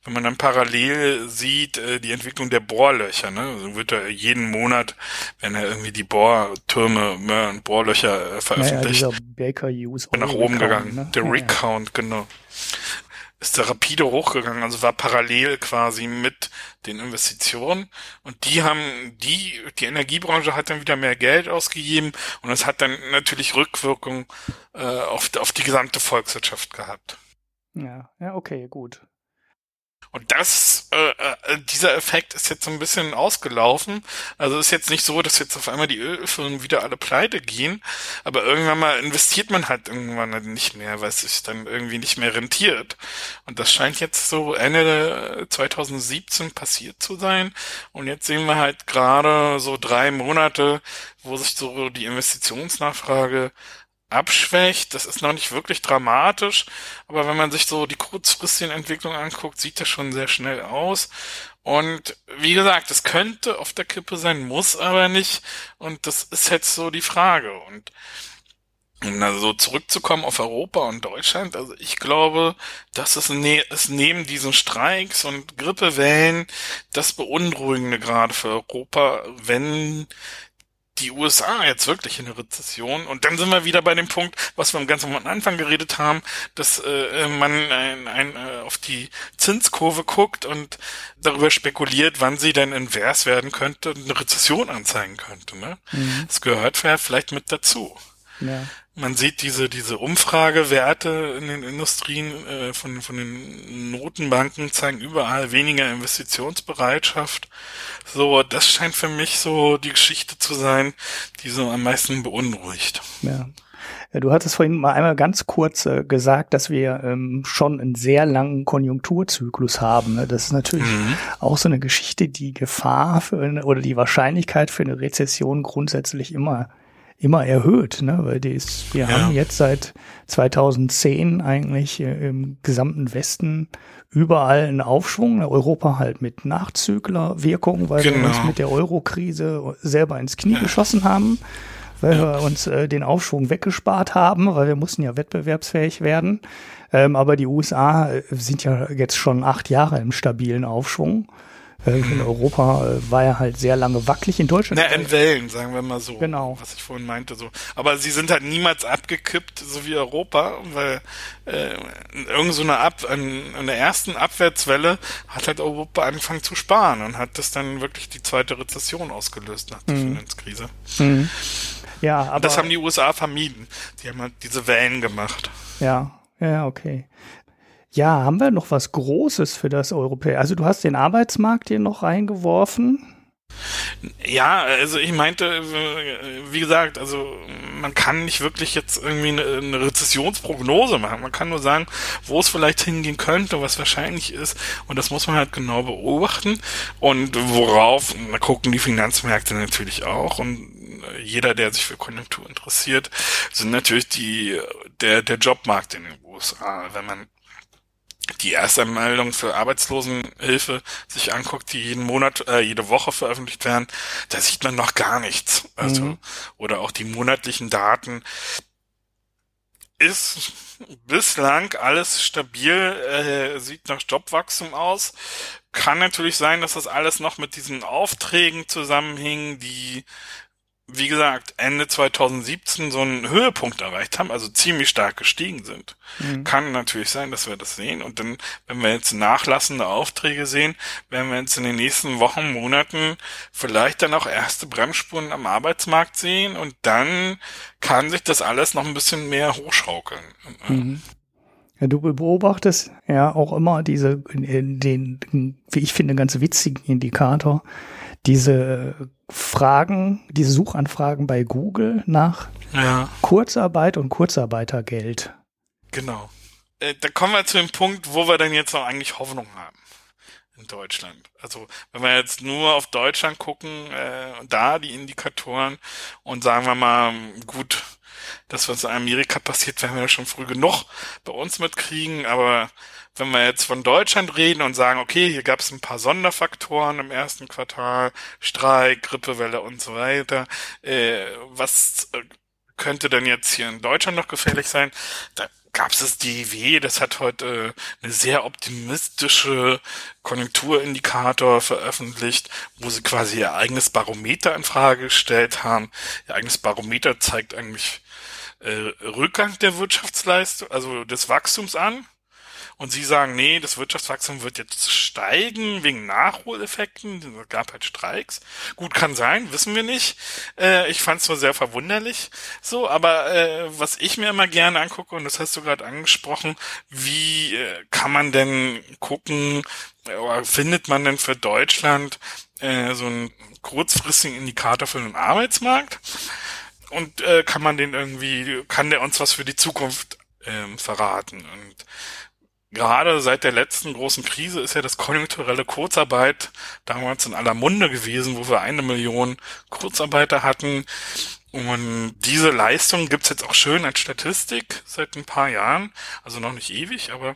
Wenn man dann parallel sieht, äh, die Entwicklung der Bohrlöcher, ne, also wird da jeden Monat, wenn er irgendwie die Bohrtürme ne, und Bohrlöcher äh, veröffentlicht, naja, Baker Hughes nach oben gegangen. Ne? Der ja, Recount, ja. genau ist der rapide hochgegangen, also war parallel quasi mit den Investitionen und die haben, die, die Energiebranche hat dann wieder mehr Geld ausgegeben und das hat dann natürlich Rückwirkung äh, auf, auf die gesamte Volkswirtschaft gehabt. Ja, ja, okay, gut. Und das, äh, äh, dieser Effekt ist jetzt so ein bisschen ausgelaufen. Also ist jetzt nicht so, dass jetzt auf einmal die Ölfirmen wieder alle pleite gehen, aber irgendwann mal investiert man halt irgendwann nicht mehr, weil es sich dann irgendwie nicht mehr rentiert. Und das scheint jetzt so Ende 2017 passiert zu sein. Und jetzt sehen wir halt gerade so drei Monate, wo sich so die Investitionsnachfrage abschwächt. Das ist noch nicht wirklich dramatisch, aber wenn man sich so die kurzfristigen Entwicklungen anguckt, sieht das schon sehr schnell aus. Und wie gesagt, es könnte auf der Kippe sein, muss aber nicht. Und das ist jetzt so die Frage. Und um also zurückzukommen auf Europa und Deutschland, also ich glaube, das ist, ne ist neben diesen Streiks und Grippewellen das Beunruhigende gerade für Europa, wenn die USA jetzt wirklich in eine Rezession und dann sind wir wieder bei dem Punkt, was wir ganz am Anfang geredet haben, dass äh, man ein, ein, äh, auf die Zinskurve guckt und darüber spekuliert, wann sie denn invers werden könnte und eine Rezession anzeigen könnte. Ne? Mhm. Das gehört vielleicht mit dazu. Ja. Man sieht diese, diese Umfragewerte in den Industrien äh, von, von den Notenbanken zeigen überall weniger Investitionsbereitschaft. So, das scheint für mich so die Geschichte zu sein, die so am meisten beunruhigt. Ja. Du hattest vorhin mal einmal ganz kurz äh, gesagt, dass wir ähm, schon einen sehr langen Konjunkturzyklus haben. Ne? Das ist natürlich mhm. auch so eine Geschichte, die Gefahr für eine, oder die Wahrscheinlichkeit für eine Rezession grundsätzlich immer immer erhöht, ne? weil die ist, wir ja. haben jetzt seit 2010 eigentlich äh, im gesamten Westen überall einen Aufschwung, Europa halt mit Nachzüglerwirkung, weil genau. wir uns mit der Euro-Krise selber ins Knie ja. geschossen haben, weil ja. wir uns äh, den Aufschwung weggespart haben, weil wir mussten ja wettbewerbsfähig werden. Ähm, aber die USA äh, sind ja jetzt schon acht Jahre im stabilen Aufschwung. In Europa äh, war er halt sehr lange wackelig. In Deutschland. Na, in Wellen, sagen wir mal so. Genau. Was ich vorhin meinte, so. Aber sie sind halt niemals abgekippt, so wie Europa, weil äh, irgend so eine Ab, an, an der ersten Abwärtswelle hat halt Europa angefangen zu sparen und hat das dann wirklich die zweite Rezession ausgelöst nach der mhm. Finanzkrise. Mhm. Ja, aber. Und das haben die USA vermieden. Die haben halt diese Wellen gemacht. Ja, ja, okay. Ja, haben wir noch was Großes für das Europäische? Also du hast den Arbeitsmarkt hier noch reingeworfen. Ja, also ich meinte, wie gesagt, also man kann nicht wirklich jetzt irgendwie eine, Rezessionsprognose machen. Man kann nur sagen, wo es vielleicht hingehen könnte, was wahrscheinlich ist. Und das muss man halt genau beobachten. Und worauf, da gucken die Finanzmärkte natürlich auch. Und jeder, der sich für Konjunktur interessiert, sind natürlich die, der, der Jobmarkt in den USA. Wenn man die Erstanmeldung für Arbeitslosenhilfe sich anguckt, die jeden Monat, äh, jede Woche veröffentlicht werden, da sieht man noch gar nichts. Also, mhm. oder auch die monatlichen Daten. Ist bislang alles stabil, äh, sieht nach Jobwachstum aus. Kann natürlich sein, dass das alles noch mit diesen Aufträgen zusammenhing, die wie gesagt, Ende 2017 so einen Höhepunkt erreicht haben, also ziemlich stark gestiegen sind. Mhm. Kann natürlich sein, dass wir das sehen. Und dann, wenn wir jetzt nachlassende Aufträge sehen, werden wir jetzt in den nächsten Wochen, Monaten vielleicht dann auch erste Bremsspuren am Arbeitsmarkt sehen und dann kann sich das alles noch ein bisschen mehr hochschaukeln. Mhm. Ja, du beobachtest ja auch immer diese, den, wie ich finde, ganz witzigen Indikator, diese Fragen, diese Suchanfragen bei Google nach ja. Kurzarbeit und Kurzarbeitergeld. Genau. Äh, da kommen wir zu dem Punkt, wo wir dann jetzt auch eigentlich Hoffnung haben. in Deutschland. Also wenn wir jetzt nur auf Deutschland gucken, äh, da die Indikatoren und sagen wir mal, gut, das, was in Amerika passiert, werden wir schon früh genug bei uns mitkriegen, aber wenn wir jetzt von Deutschland reden und sagen, okay, hier gab es ein paar Sonderfaktoren im ersten Quartal, Streik, Grippewelle und so weiter, äh, was äh, könnte denn jetzt hier in Deutschland noch gefährlich sein? Da gab es das DIW, das hat heute äh, eine sehr optimistische Konjunkturindikator veröffentlicht, wo sie quasi ihr eigenes Barometer in Frage gestellt haben. Ihr eigenes Barometer zeigt eigentlich äh, Rückgang der Wirtschaftsleistung, also des Wachstums an und sie sagen, nee, das Wirtschaftswachstum wird jetzt steigen wegen Nachholeffekten. Es gab halt Streiks. Gut, kann sein, wissen wir nicht. Äh, ich fand es zwar sehr verwunderlich, so, aber äh, was ich mir immer gerne angucke, und das hast du gerade angesprochen, wie äh, kann man denn gucken, oder findet man denn für Deutschland äh, so einen kurzfristigen Indikator für den Arbeitsmarkt? Und äh, kann man den irgendwie, kann der uns was für die Zukunft ähm, verraten? Und gerade seit der letzten großen Krise ist ja das konjunkturelle Kurzarbeit damals in aller Munde gewesen, wo wir eine Million Kurzarbeiter hatten. Und diese Leistung gibt's jetzt auch schön als Statistik seit ein paar Jahren, also noch nicht ewig, aber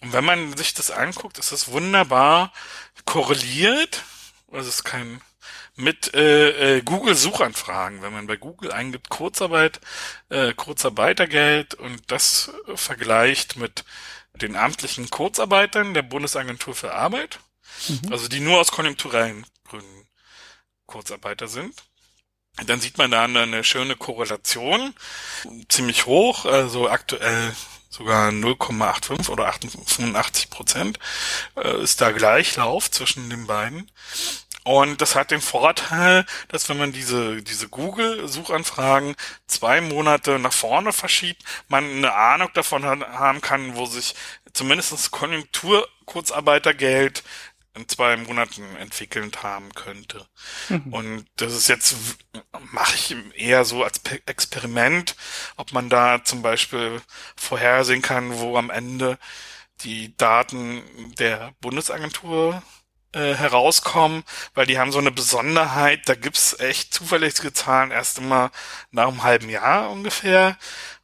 und wenn man sich das anguckt, ist das wunderbar korreliert. Also es ist kein mit äh, äh, Google Suchanfragen, wenn man bei Google eingibt Kurzarbeit, äh, Kurzarbeitergeld und das vergleicht mit den amtlichen Kurzarbeitern der Bundesagentur für Arbeit, mhm. also die nur aus konjunkturellen Gründen Kurzarbeiter sind. Dann sieht man da eine schöne Korrelation, ziemlich hoch, also aktuell sogar 0,85 oder 85 Prozent äh, ist da Gleichlauf zwischen den beiden. Und das hat den Vorteil, dass wenn man diese, diese Google-Suchanfragen zwei Monate nach vorne verschiebt, man eine Ahnung davon haben kann, wo sich zumindest Konjunktur-Kurzarbeitergeld in zwei Monaten entwickelt haben könnte. Mhm. Und das ist jetzt, mache ich eher so als Experiment, ob man da zum Beispiel vorhersehen kann, wo am Ende die Daten der Bundesagentur äh, herauskommen, weil die haben so eine Besonderheit, da gibt's echt zuverlässige Zahlen erst immer nach einem halben Jahr ungefähr.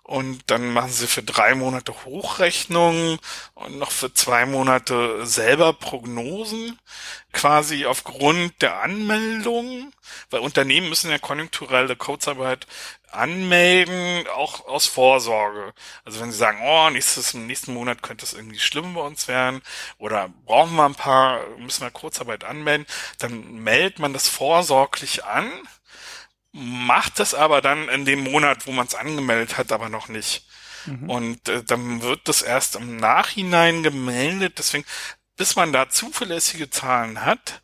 Und dann machen sie für drei Monate Hochrechnungen und noch für zwei Monate selber Prognosen, quasi aufgrund der Anmeldung, weil Unternehmen müssen ja konjunkturelle Kurzarbeit anmelden, auch aus Vorsorge. Also wenn sie sagen, oh, nächstes, im nächsten Monat könnte es irgendwie schlimm bei uns werden oder brauchen wir ein paar, müssen wir Kurzarbeit anmelden, dann meldet man das vorsorglich an, macht das aber dann in dem Monat, wo man es angemeldet hat, aber noch nicht. Mhm. Und äh, dann wird das erst im Nachhinein gemeldet. Deswegen, bis man da zuverlässige Zahlen hat,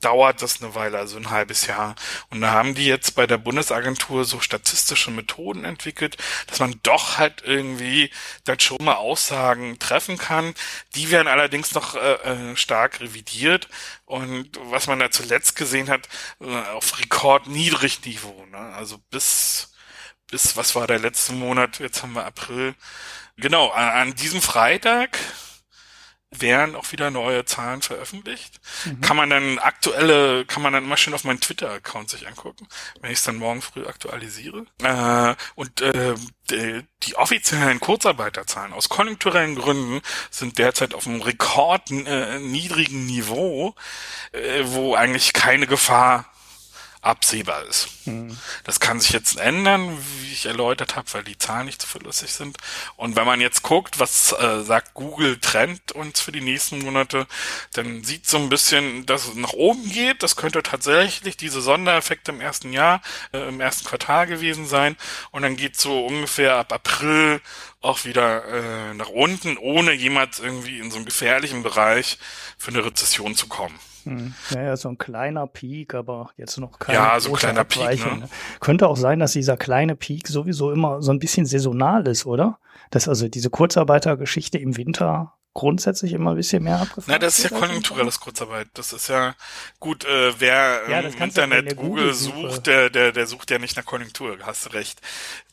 dauert das eine Weile, also ein halbes Jahr. Und da haben die jetzt bei der Bundesagentur so statistische Methoden entwickelt, dass man doch halt irgendwie dann schon mal Aussagen treffen kann. Die werden allerdings noch äh, äh stark revidiert. Und was man da zuletzt gesehen hat, äh, auf Rekordniedrigniveau. Ne? Also bis, bis, was war der letzte Monat? Jetzt haben wir April. Genau, an, an diesem Freitag werden auch wieder neue Zahlen veröffentlicht. Mhm. Kann man dann aktuelle, kann man dann immer schön auf meinen Twitter-Account sich angucken, wenn ich es dann morgen früh aktualisiere. Äh, und äh, die, die offiziellen Kurzarbeiterzahlen aus konjunkturellen Gründen sind derzeit auf einem rekord äh, Niveau, äh, wo eigentlich keine Gefahr absehbar ist. Mhm. Das kann sich jetzt ändern, wie ich erläutert habe, weil die Zahlen nicht so verlustig sind. Und wenn man jetzt guckt, was äh, sagt Google Trend uns für die nächsten Monate, dann sieht so ein bisschen, dass es nach oben geht. Das könnte tatsächlich diese Sondereffekte im ersten Jahr, äh, im ersten Quartal gewesen sein. Und dann geht so ungefähr ab April auch wieder äh, nach unten, ohne jemals irgendwie in so einem gefährlichen Bereich für eine Rezession zu kommen. Hm. Ja, so ein kleiner Peak, aber jetzt noch kein Ja, so ein kleiner Peak. Ne? ne? Könnte auch sein, dass dieser kleine Peak sowieso immer so ein bisschen saisonal ist, oder? Dass also diese Kurzarbeitergeschichte im Winter grundsätzlich immer ein bisschen mehr abgefragt Na, das ist ja konjunkturelles Kurzarbeit. Das ist ja gut, äh, wer Ja, im Internet der Google Google-Suche. sucht, der, der, der sucht ja nicht nach Konjunktur, hast du recht.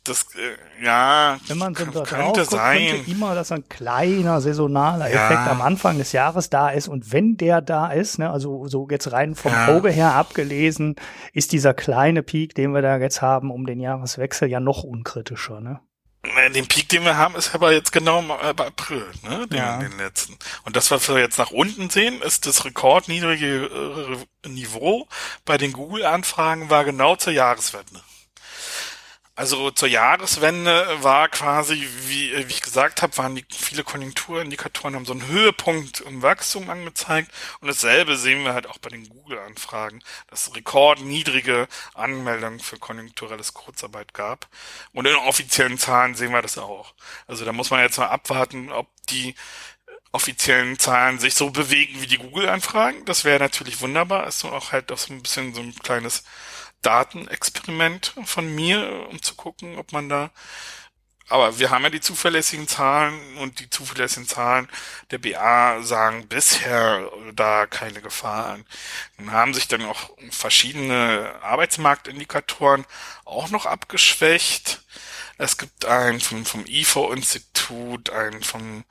Das, äh, ja, Wenn man so könnte guckt, sein. könnte immer, dass ein kleiner saisonaler Ja. Effekt am Anfang des Jahres da ist. Und wenn der da ist, ne, also so jetzt rein vom Ja. Auge her abgelesen, ist dieser kleine Peak, den wir da jetzt haben, um den Jahreswechsel ja noch unkritischer. Ne? Äh, Den Peak, den wir haben, ist aber jetzt genau im äh, bei April, ne? Den, Ja. den letzten. Und das, was wir jetzt nach unten sehen, ist das rekordniedrige äh, Niveau bei den Google-Anfragen war genau zur Jahreswende. Also zur Jahreswende war quasi, wie, äh, wie ich gesagt habe, waren die viele Konjunkturindikatoren haben so einen Höhepunkt im Wachstum angezeigt und dasselbe sehen wir halt auch bei den Google-Anfragen, dass rekordniedrige Anmeldungen für konjunkturelles Kurzarbeit gab und in offiziellen Zahlen sehen wir das auch. Also da muss man jetzt mal abwarten, ob die offiziellen Zahlen sich so bewegen wie die Google-Anfragen. Das wäre natürlich wunderbar. Ist so auch halt auch so ein bisschen so ein kleines Datenexperiment von mir, um zu gucken, ob man da. Aber wir haben ja die zuverlässigen Zahlen und die zuverlässigen Zahlen der BA sagen bisher da keine Gefahr an. Dann haben sich dann auch verschiedene Arbeitsmarktindikatoren auch noch abgeschwächt. Es gibt einen vom, vom IFO-Institut, einen vom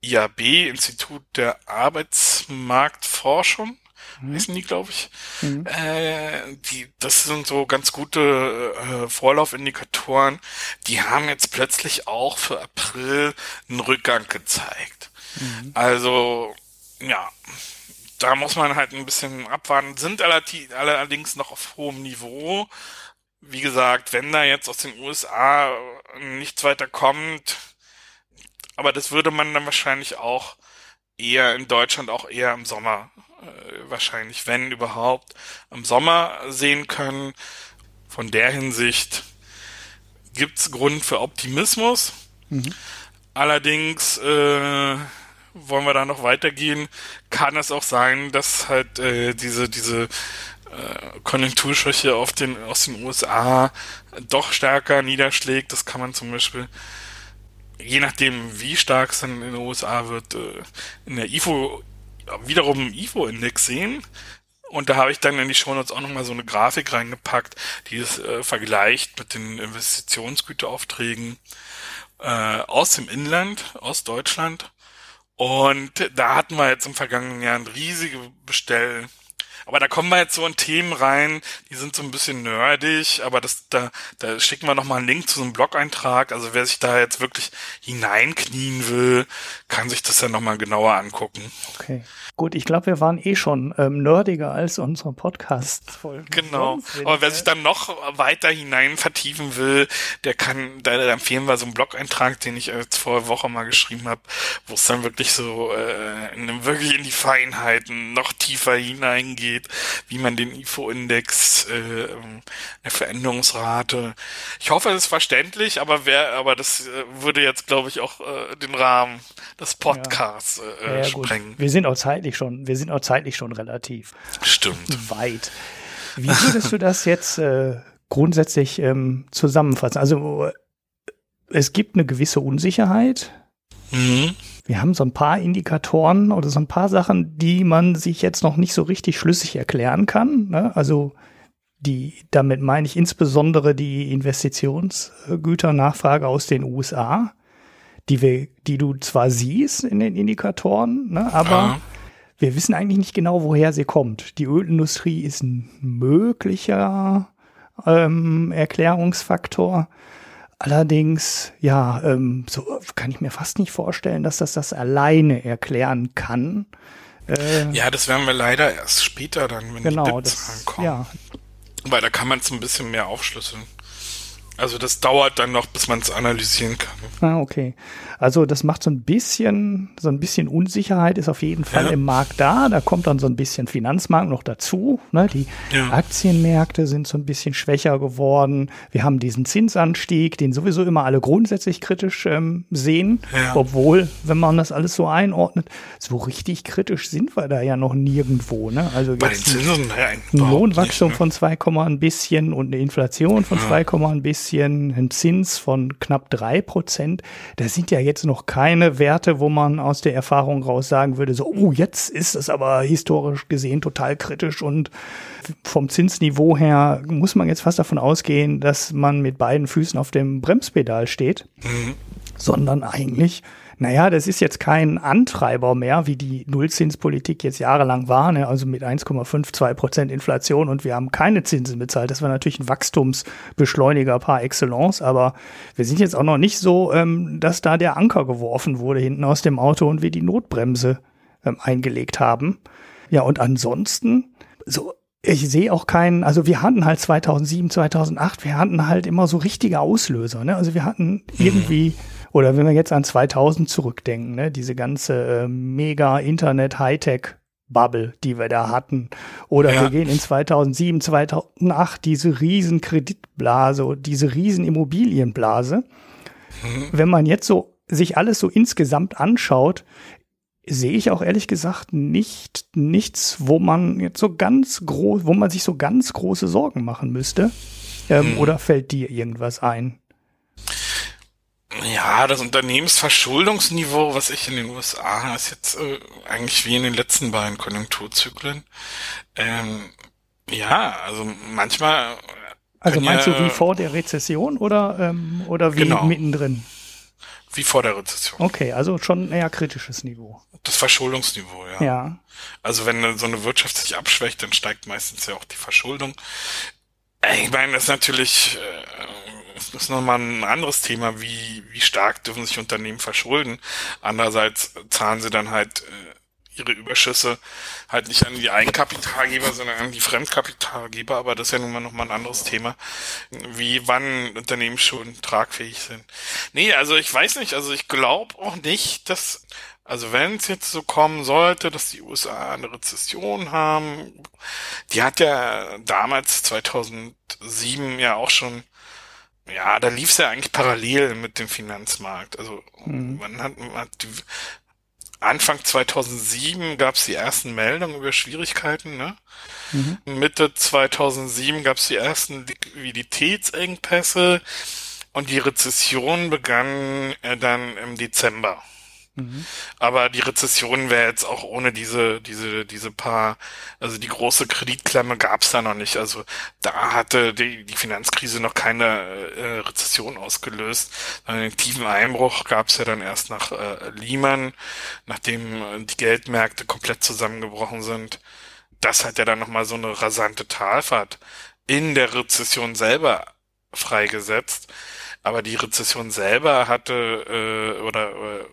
IAB, Institut der Arbeitsmarktforschung, heißen die, glaube ich. Mhm. Äh, die, das sind so ganz gute äh, Vorlaufindikatoren. Die haben jetzt plötzlich auch für April einen Rückgang gezeigt. Also, ja, da muss man halt ein bisschen abwarten. Sind allerdings, noch auf hohem Niveau. Wie gesagt, wenn da jetzt aus den USA nichts weiter kommt, aber das würde man dann wahrscheinlich auch eher in Deutschland auch eher im Sommer äh, wahrscheinlich, wenn überhaupt, im Sommer sehen können. Von der Hinsicht gibt's Grund für Optimismus. Allerdings äh, wollen wir da noch weitergehen, kann es auch sein, dass halt äh, diese diese äh, Konjunkturschwäche auf den aus den USA doch stärker niederschlägt. Das kann man zum Beispiel je nachdem, wie stark es dann in den USA wird, äh, in der IFO wiederum IFO-Index sehen. Und da habe ich dann in die Shownotes auch nochmal so eine Grafik reingepackt, die es äh, vergleicht mit den Investitionsgüteraufträgen äh, aus dem Inland, aus Deutschland. Und da hatten wir jetzt im vergangenen Jahr eine riesige Bestell. Aber da kommen wir jetzt so in Themen rein, die sind so ein bisschen nerdig, aber das, da, da schicken wir nochmal einen Link zu so einem Blog-Eintrag. Also wer sich da jetzt wirklich hineinknien will, kann sich das dann nochmal genauer angucken. Okay. Gut, ich glaube, wir waren eh schon ähm, nerdiger als unsere Podcast-Folgen. Genau. Aber wer sich dann noch weiter hinein vertiefen will, der kann, da, da empfehlen wir so einen Blog-Eintrag, den ich jetzt vor Woche mal geschrieben habe, wo es dann wirklich so äh, in, wirklich in die Feinheiten noch tiefer hineingeht, wie man den IFO-Index, äh, ähm, eine Veränderungsrate. Ich hoffe, es ist verständlich, aber wer, aber das äh, würde jetzt, glaube ich, auch äh, den Rahmen des Podcasts äh, ja, ja, gut. sprengen. Wir sind auch zeitlich schon, wir sind auch zeitlich schon relativ Stimmt. weit. Wie würdest du das jetzt äh, grundsätzlich ähm, zusammenfassen? Also äh, es gibt eine gewisse Unsicherheit. Mhm. Wir haben so ein paar Indikatoren oder so ein paar Sachen, die man sich jetzt noch nicht so richtig schlüssig erklären kann. Ne? Also die, damit meine ich insbesondere die Investitionsgüternachfrage aus den USA, die wir, die du zwar siehst in den Indikatoren, ne, aber Ja. wir wissen eigentlich nicht genau, woher sie kommt. Die Ölindustrie ist ein möglicher ähm, Erklärungsfaktor. Allerdings, ja, ähm, so kann ich mir fast nicht vorstellen, dass das das alleine erklären kann. Äh, Ja, das werden wir leider erst später dann, wenn genau, die BIP-Zahlen kommen. ja, Weil da kann man es ein bisschen mehr aufschlüsseln. Also das dauert dann noch, bis man es analysieren kann. Ah, okay. Also das macht so ein bisschen, so ein bisschen Unsicherheit ist auf jeden Fall Ja. im Markt da. Da kommt dann so ein bisschen Finanzmarkt noch dazu. Ne? Die Ja. Aktienmärkte sind so ein bisschen schwächer geworden. Wir haben diesen Zinsanstieg, den sowieso immer alle grundsätzlich kritisch ähm, sehen. Ja. Obwohl, wenn man das alles so einordnet, so richtig kritisch sind wir da ja noch nirgendwo. Ne? Also Bei den jetzt ein, Zinsen ja, ein Lohnwachstum nicht, ne? von 2, ein bisschen und eine Inflation von 2, ein bisschen bisschen einen Zins von knapp drei Prozent. Das sind ja jetzt noch keine Werte, wo man aus der Erfahrung raus sagen würde, so, oh, jetzt ist es aber historisch gesehen total kritisch und vom Zinsniveau her muss man jetzt fast davon ausgehen, dass man mit beiden Füßen auf dem Bremspedal steht, mhm. sondern eigentlich naja, das ist jetzt kein Antreiber mehr, wie die Nullzinspolitik jetzt jahrelang war, ne? also mit 1,52 Prozent Inflation und wir haben keine Zinsen bezahlt. Das war natürlich ein Wachstumsbeschleuniger par excellence, aber wir sind jetzt auch noch nicht so, ähm, dass da der Anker geworfen wurde hinten aus dem Auto und wir die Notbremse ähm, eingelegt haben. Ja, und ansonsten, so ich sehe auch keinen, also wir hatten halt 2007, 2008, wir hatten halt immer so richtige Auslöser. Ne? Also wir hatten mhm. irgendwie oder wenn wir jetzt an 2000 zurückdenken, ne, diese ganze äh, mega Internet Hightech Bubble, die wir da hatten. Oder ja. wir gehen in 2007, 2008 diese riesen Kreditblase, diese riesen Immobilienblase. Mhm. Wenn man jetzt so sich alles so insgesamt anschaut, sehe ich auch ehrlich gesagt nicht nichts, wo man jetzt so ganz groß, wo man sich so ganz große Sorgen machen müsste. Ähm, mhm. Oder fällt dir irgendwas ein? Ja, das Unternehmensverschuldungsniveau, was ich in den USA ist jetzt äh, eigentlich wie in den letzten beiden Konjunkturzyklen. Ähm, ja, also manchmal. Also meinst ja, du wie vor der Rezession oder ähm, oder wie genau. mittendrin? Wie vor der Rezession. Okay, also schon ein eher kritisches Niveau. Das Verschuldungsniveau, ja. Ja. Also wenn so eine Wirtschaft sich abschwächt, dann steigt meistens ja auch die Verschuldung. Ich meine, das ist natürlich äh, das ist nochmal ein anderes Thema, wie, wie stark dürfen sich Unternehmen verschulden. Andererseits zahlen sie dann halt äh, ihre Überschüsse halt nicht an die Eigenkapitalgeber, sondern an die Fremdkapitalgeber, aber das ist ja nun mal nochmal ein anderes Thema, wie wann Unternehmen schon tragfähig sind. Nee, also ich weiß nicht, also ich glaube auch nicht, dass also wenn es jetzt so kommen sollte, dass die USA eine Rezession haben, die hat ja damals 2007 ja auch schon ja, da lief es ja eigentlich parallel mit dem Finanzmarkt. Also mhm. man hat, man hat die, Anfang 2007 gab es die ersten Meldungen über Schwierigkeiten. Ne? Mhm. Mitte 2007 gab es die ersten Liquiditätsengpässe und die Rezession begann äh, dann im Dezember. Mhm. Aber die Rezession wäre jetzt auch ohne diese, diese, diese paar, also die große Kreditklemme gab es da noch nicht. Also da hatte die, die Finanzkrise noch keine äh, Rezession ausgelöst. Den tiefen Einbruch gab es ja dann erst nach äh, Lehman, nachdem äh, die Geldmärkte komplett zusammengebrochen sind. Das hat ja dann nochmal so eine rasante Talfahrt in der Rezession selber freigesetzt. Aber die Rezession selber hatte äh, oder äh,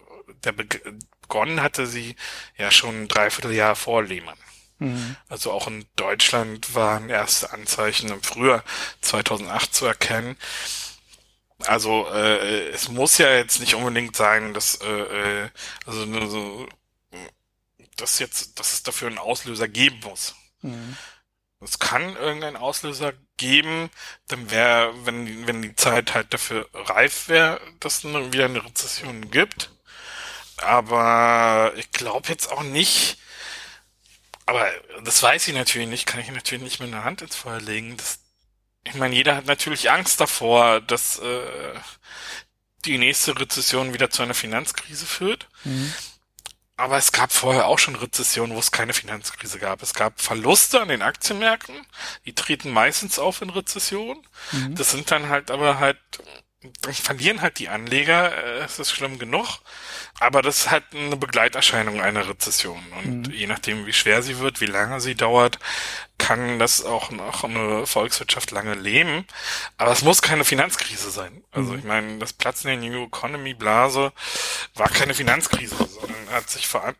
der begonnen hatte sie ja schon ein Dreivierteljahr vor Lehman. Mhm. Also auch in Deutschland waren erste Anzeichen im Frühjahr 2008 zu erkennen. Also äh, es muss ja jetzt nicht unbedingt sein, dass äh, äh also nur so dass jetzt, dass es dafür einen Auslöser geben muss. Mhm. Es kann irgendeinen Auslöser geben, dann wäre, wenn, wenn die Zeit halt dafür reif wäre, dass es wieder eine Rezession gibt. Aber ich glaube jetzt auch nicht, aber das weiß ich natürlich nicht, kann ich natürlich nicht mit einer Hand ins Feuer legen. Das, ich meine, jeder hat natürlich Angst davor, dass äh, die nächste Rezession wieder zu einer Finanzkrise führt. Mhm. Aber es gab vorher auch schon Rezessionen, wo es keine Finanzkrise gab. Es gab Verluste an den Aktienmärkten, die treten meistens auf in Rezessionen. Mhm. Das sind dann halt aber halt verlieren halt die Anleger, äh, es ist schlimm genug, aber das ist halt eine Begleiterscheinung einer Rezession und mhm. je nachdem, wie schwer sie wird, wie lange sie dauert, kann das auch noch eine Volkswirtschaft lange leben, aber es muss keine Finanzkrise sein. Also mhm. ich meine, das Platzen der New Economy Blase war keine Finanzkrise, sondern hat sich vor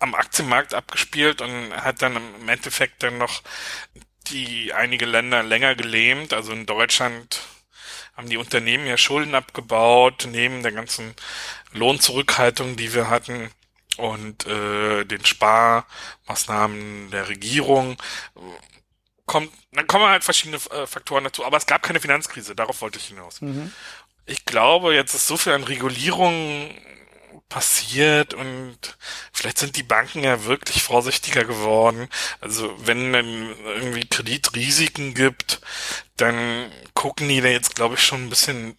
am Aktienmarkt abgespielt und hat dann im Endeffekt dann noch die einige Länder länger gelähmt, also in Deutschland haben die Unternehmen ja Schulden abgebaut, neben der ganzen Lohnzurückhaltung, die wir hatten und äh, den Sparmaßnahmen der Regierung. Kommt, dann kommen halt verschiedene äh, Faktoren dazu, aber es gab keine Finanzkrise, darauf wollte ich hinaus. Mhm. Ich glaube, jetzt ist so viel an Regulierung passiert und vielleicht sind die Banken ja wirklich vorsichtiger geworden. Also wenn dann irgendwie Kreditrisiken gibt, dann gucken die da jetzt, glaube ich, schon ein bisschen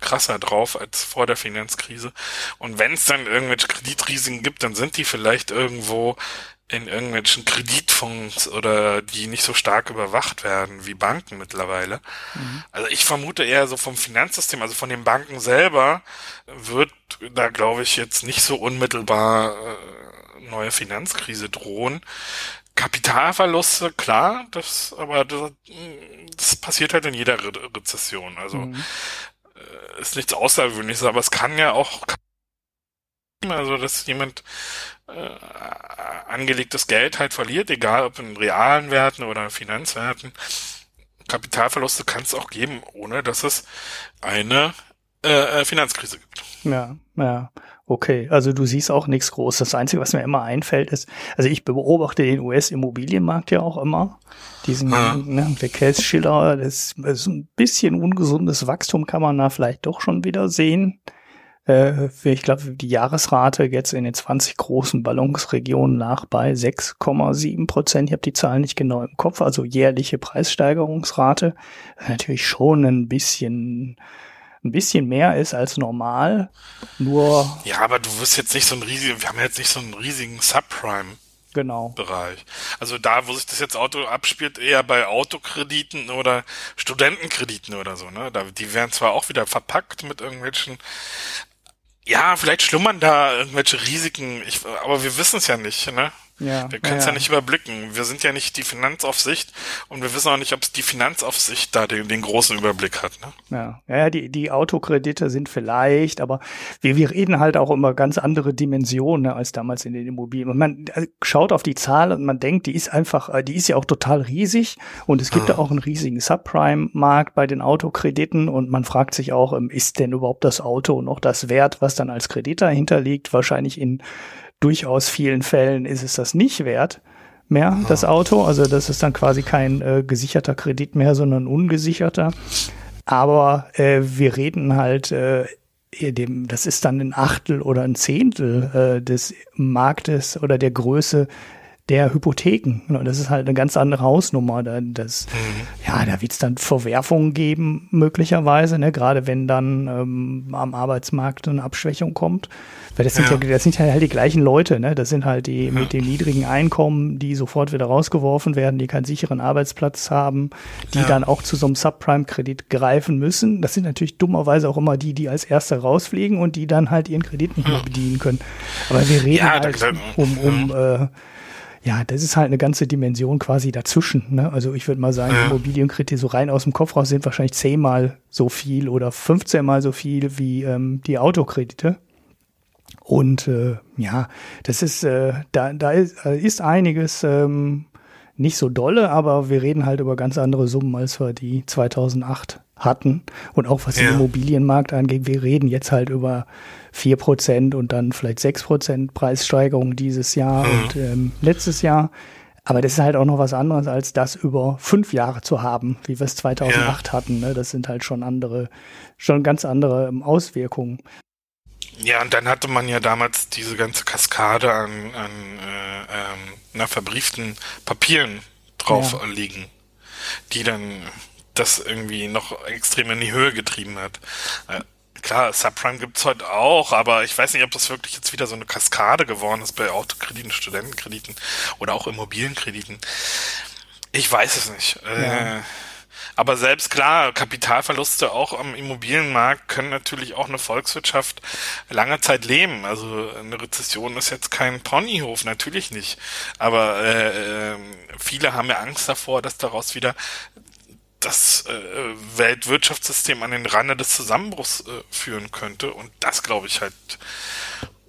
krasser drauf als vor der Finanzkrise. Und wenn es dann irgendwelche Kreditrisiken gibt, dann sind die vielleicht irgendwo in irgendwelchen Kreditfonds oder die nicht so stark überwacht werden wie Banken mittlerweile. Mhm. Also ich vermute eher so vom Finanzsystem, also von den Banken selber wird da glaube ich jetzt nicht so unmittelbar äh, neue Finanzkrise drohen. Kapitalverluste, klar, das aber das, das passiert halt in jeder Re Rezession. Also mhm. äh, ist nichts Außergewöhnliches, aber es kann ja auch also dass jemand äh, angelegtes Geld halt verliert, egal ob in realen Werten oder Finanzwerten. Kapitalverluste kann es auch geben, ohne dass es eine äh, äh, Finanzkrise gibt. Ja, ja. Okay, also du siehst auch nichts Großes. Das Einzige, was mir immer einfällt, ist, also ich beobachte den US-Immobilienmarkt ja auch immer. Diesen, ja. ne, der Case Schiller, das ist ein bisschen ungesundes Wachstum kann man da vielleicht doch schon wieder sehen. Äh, ich glaube, die Jahresrate jetzt in den 20 großen Ballungsregionen nach bei 6,7 Prozent. Ich habe die Zahlen nicht genau im Kopf, also jährliche Preissteigerungsrate. Natürlich schon ein bisschen ein bisschen mehr ist als normal. Nur. Ja, aber du wirst jetzt nicht so ein riesigen, wir haben jetzt nicht so einen riesigen Subprime. Genau. Bereich. Also da, wo sich das jetzt Auto abspielt, eher bei Autokrediten oder Studentenkrediten oder so, ne? Da, die werden zwar auch wieder verpackt mit irgendwelchen ja, vielleicht schlummern da irgendwelche Risiken, ich, aber wir wissen es ja nicht, ne? Ja, wir können es ja, ja. nicht überblicken. Wir sind ja nicht die Finanzaufsicht und wir wissen auch nicht, ob die Finanzaufsicht da den, den großen Überblick hat. Ne? Ja, ja die, die Autokredite sind vielleicht, aber wir, wir reden halt auch immer ganz andere Dimensionen ne, als damals in den Immobilien. Und man äh, schaut auf die Zahl und man denkt, die ist einfach, äh, die ist ja auch total riesig und es gibt ja hm. auch einen riesigen Subprime-Markt bei den Autokrediten und man fragt sich auch, ähm, ist denn überhaupt das Auto noch das Wert, was dann als Kredit dahinter liegt? Wahrscheinlich in durchaus vielen Fällen ist es das nicht wert mehr, das Auto. Also das ist dann quasi kein äh, gesicherter Kredit mehr, sondern ungesicherter. Aber äh, wir reden halt, äh, dem, das ist dann ein Achtel oder ein Zehntel äh, des Marktes oder der Größe der Hypotheken. Das ist halt eine ganz andere Hausnummer. Das, mhm. Ja, da wird es dann Verwerfungen geben, möglicherweise, ne? gerade wenn dann ähm, am Arbeitsmarkt eine Abschwächung kommt. Weil das sind ja, ja das sind ja halt die gleichen Leute, ne? Das sind halt die ja. mit dem niedrigen Einkommen, die sofort wieder rausgeworfen werden, die keinen sicheren Arbeitsplatz haben, die ja. dann auch zu so einem Subprime-Kredit greifen müssen. Das sind natürlich dummerweise auch immer die, die als Erste rausfliegen und die dann halt ihren Kredit nicht mehr bedienen können. Aber wir reden halt um, um äh, ja, das ist halt eine ganze Dimension quasi dazwischen. Ne? Also ich würde mal sagen, ja. Immobilienkredite so rein aus dem Kopf raus sind wahrscheinlich zehnmal so viel oder 15 mal so viel wie ähm, die Autokredite. Und äh, ja, das ist, äh, da, da ist, äh, ist einiges ähm, nicht so dolle, aber wir reden halt über ganz andere Summen, als wir die 2008 hatten. Und auch was ja. den Immobilienmarkt angeht, wir reden jetzt halt über vier Prozent und dann vielleicht sechs Prozent Preissteigerung dieses Jahr mhm. und ähm, letztes Jahr. Aber das ist halt auch noch was anderes, als das über fünf Jahre zu haben, wie wir es 2008 ja. hatten. Ne? Das sind halt schon andere, schon ganz andere ähm, Auswirkungen. Ja, und dann hatte man ja damals diese ganze Kaskade an, an äh, ähm, na, verbrieften Papieren drauf ja. liegen, die dann das irgendwie noch extrem in die Höhe getrieben hat. Äh, Klar, Subprime gibt's heute auch, aber ich weiß nicht, ob das wirklich jetzt wieder so eine Kaskade geworden ist bei Autokrediten, Studentenkrediten oder auch Immobilienkrediten. Ich weiß es nicht. Ja. Äh, aber selbst klar, Kapitalverluste auch am Immobilienmarkt können natürlich auch eine Volkswirtschaft lange Zeit leben. Also eine Rezession ist jetzt kein Ponyhof, natürlich nicht. Aber äh, äh viele haben ja Angst davor, dass daraus wieder das äh, Weltwirtschaftssystem an den Rande des Zusammenbruchs äh, führen könnte. Und das glaube ich halt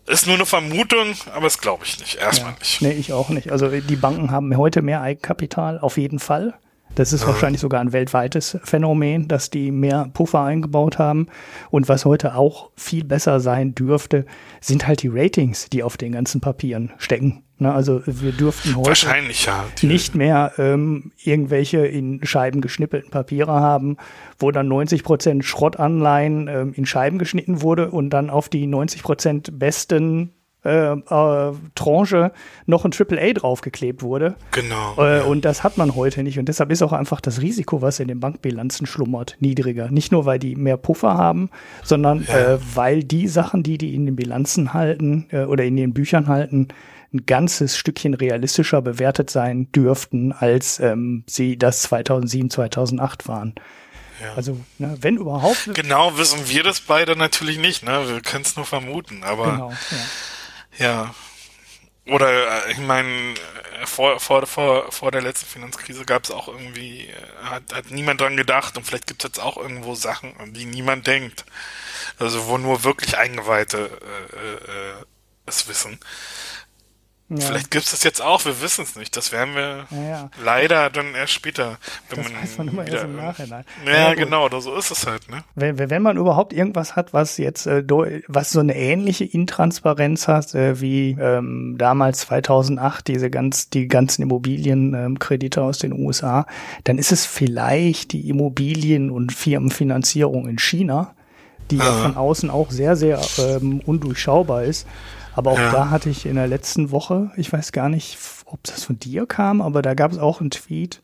ist nur eine Vermutung, aber das glaube ich nicht. Erstmal ja, nicht. Nee, ich auch nicht. Also die Banken haben heute mehr Eigenkapital, auf jeden Fall. Das ist wahrscheinlich sogar ein weltweites Phänomen, dass die mehr Puffer eingebaut haben. Und was heute auch viel besser sein dürfte, sind halt die Ratings, die auf den ganzen Papieren stecken. Ne, also wir dürften heute ja. nicht mehr ähm, irgendwelche in Scheiben geschnippelten Papiere haben, wo dann 90 Prozent Schrottanleihen ähm, in Scheiben geschnitten wurde und dann auf die 90 Prozent besten äh, äh, Tranche noch ein AAA draufgeklebt wurde. Genau. Äh, ja. Und das hat man heute nicht. Und deshalb ist auch einfach das Risiko, was in den Bankbilanzen schlummert, niedriger. Nicht nur, weil die mehr Puffer haben, sondern Ja. äh, weil die Sachen, die die in den Bilanzen halten äh, oder in den Büchern halten, ein ganzes Stückchen realistischer bewertet sein dürften, als ähm, sie das 2007, 2008 waren. Ja. Also, ne, wenn überhaupt. Genau wissen wir das beide natürlich nicht, ne? Wir können es nur vermuten, aber Genau, ja. ja. Oder äh, ich meine, äh, vor, vor, vor, vor der letzten Finanzkrise gab es auch irgendwie, äh, hat, hat niemand dran gedacht und vielleicht gibt es jetzt auch irgendwo Sachen, an die niemand denkt. Also wo nur wirklich Eingeweihte äh, äh, äh, es wissen. Ja. Vielleicht gibt es das jetzt auch, wir wissen es nicht. Das werden wir Ja, ja. leider dann erst später. Wenn Das weiß man immer erst im Nachhinein. Ja, genau, da so ist es halt, ne? Wenn, wenn man überhaupt irgendwas hat, was jetzt, äh, was so eine ähnliche Intransparenz hat, äh, wie ähm, damals 2008 diese ganz, die ganzen Immobilienkredite aus den USA, dann ist es vielleicht die Immobilien- und Firmenfinanzierung in China, die ja von außen auch sehr, sehr ähm, undurchschaubar ist. Aber auch Ja. da hatte ich in der letzten Woche, ich weiß gar nicht, ob das von dir kam, aber da gab es auch einen Tweet.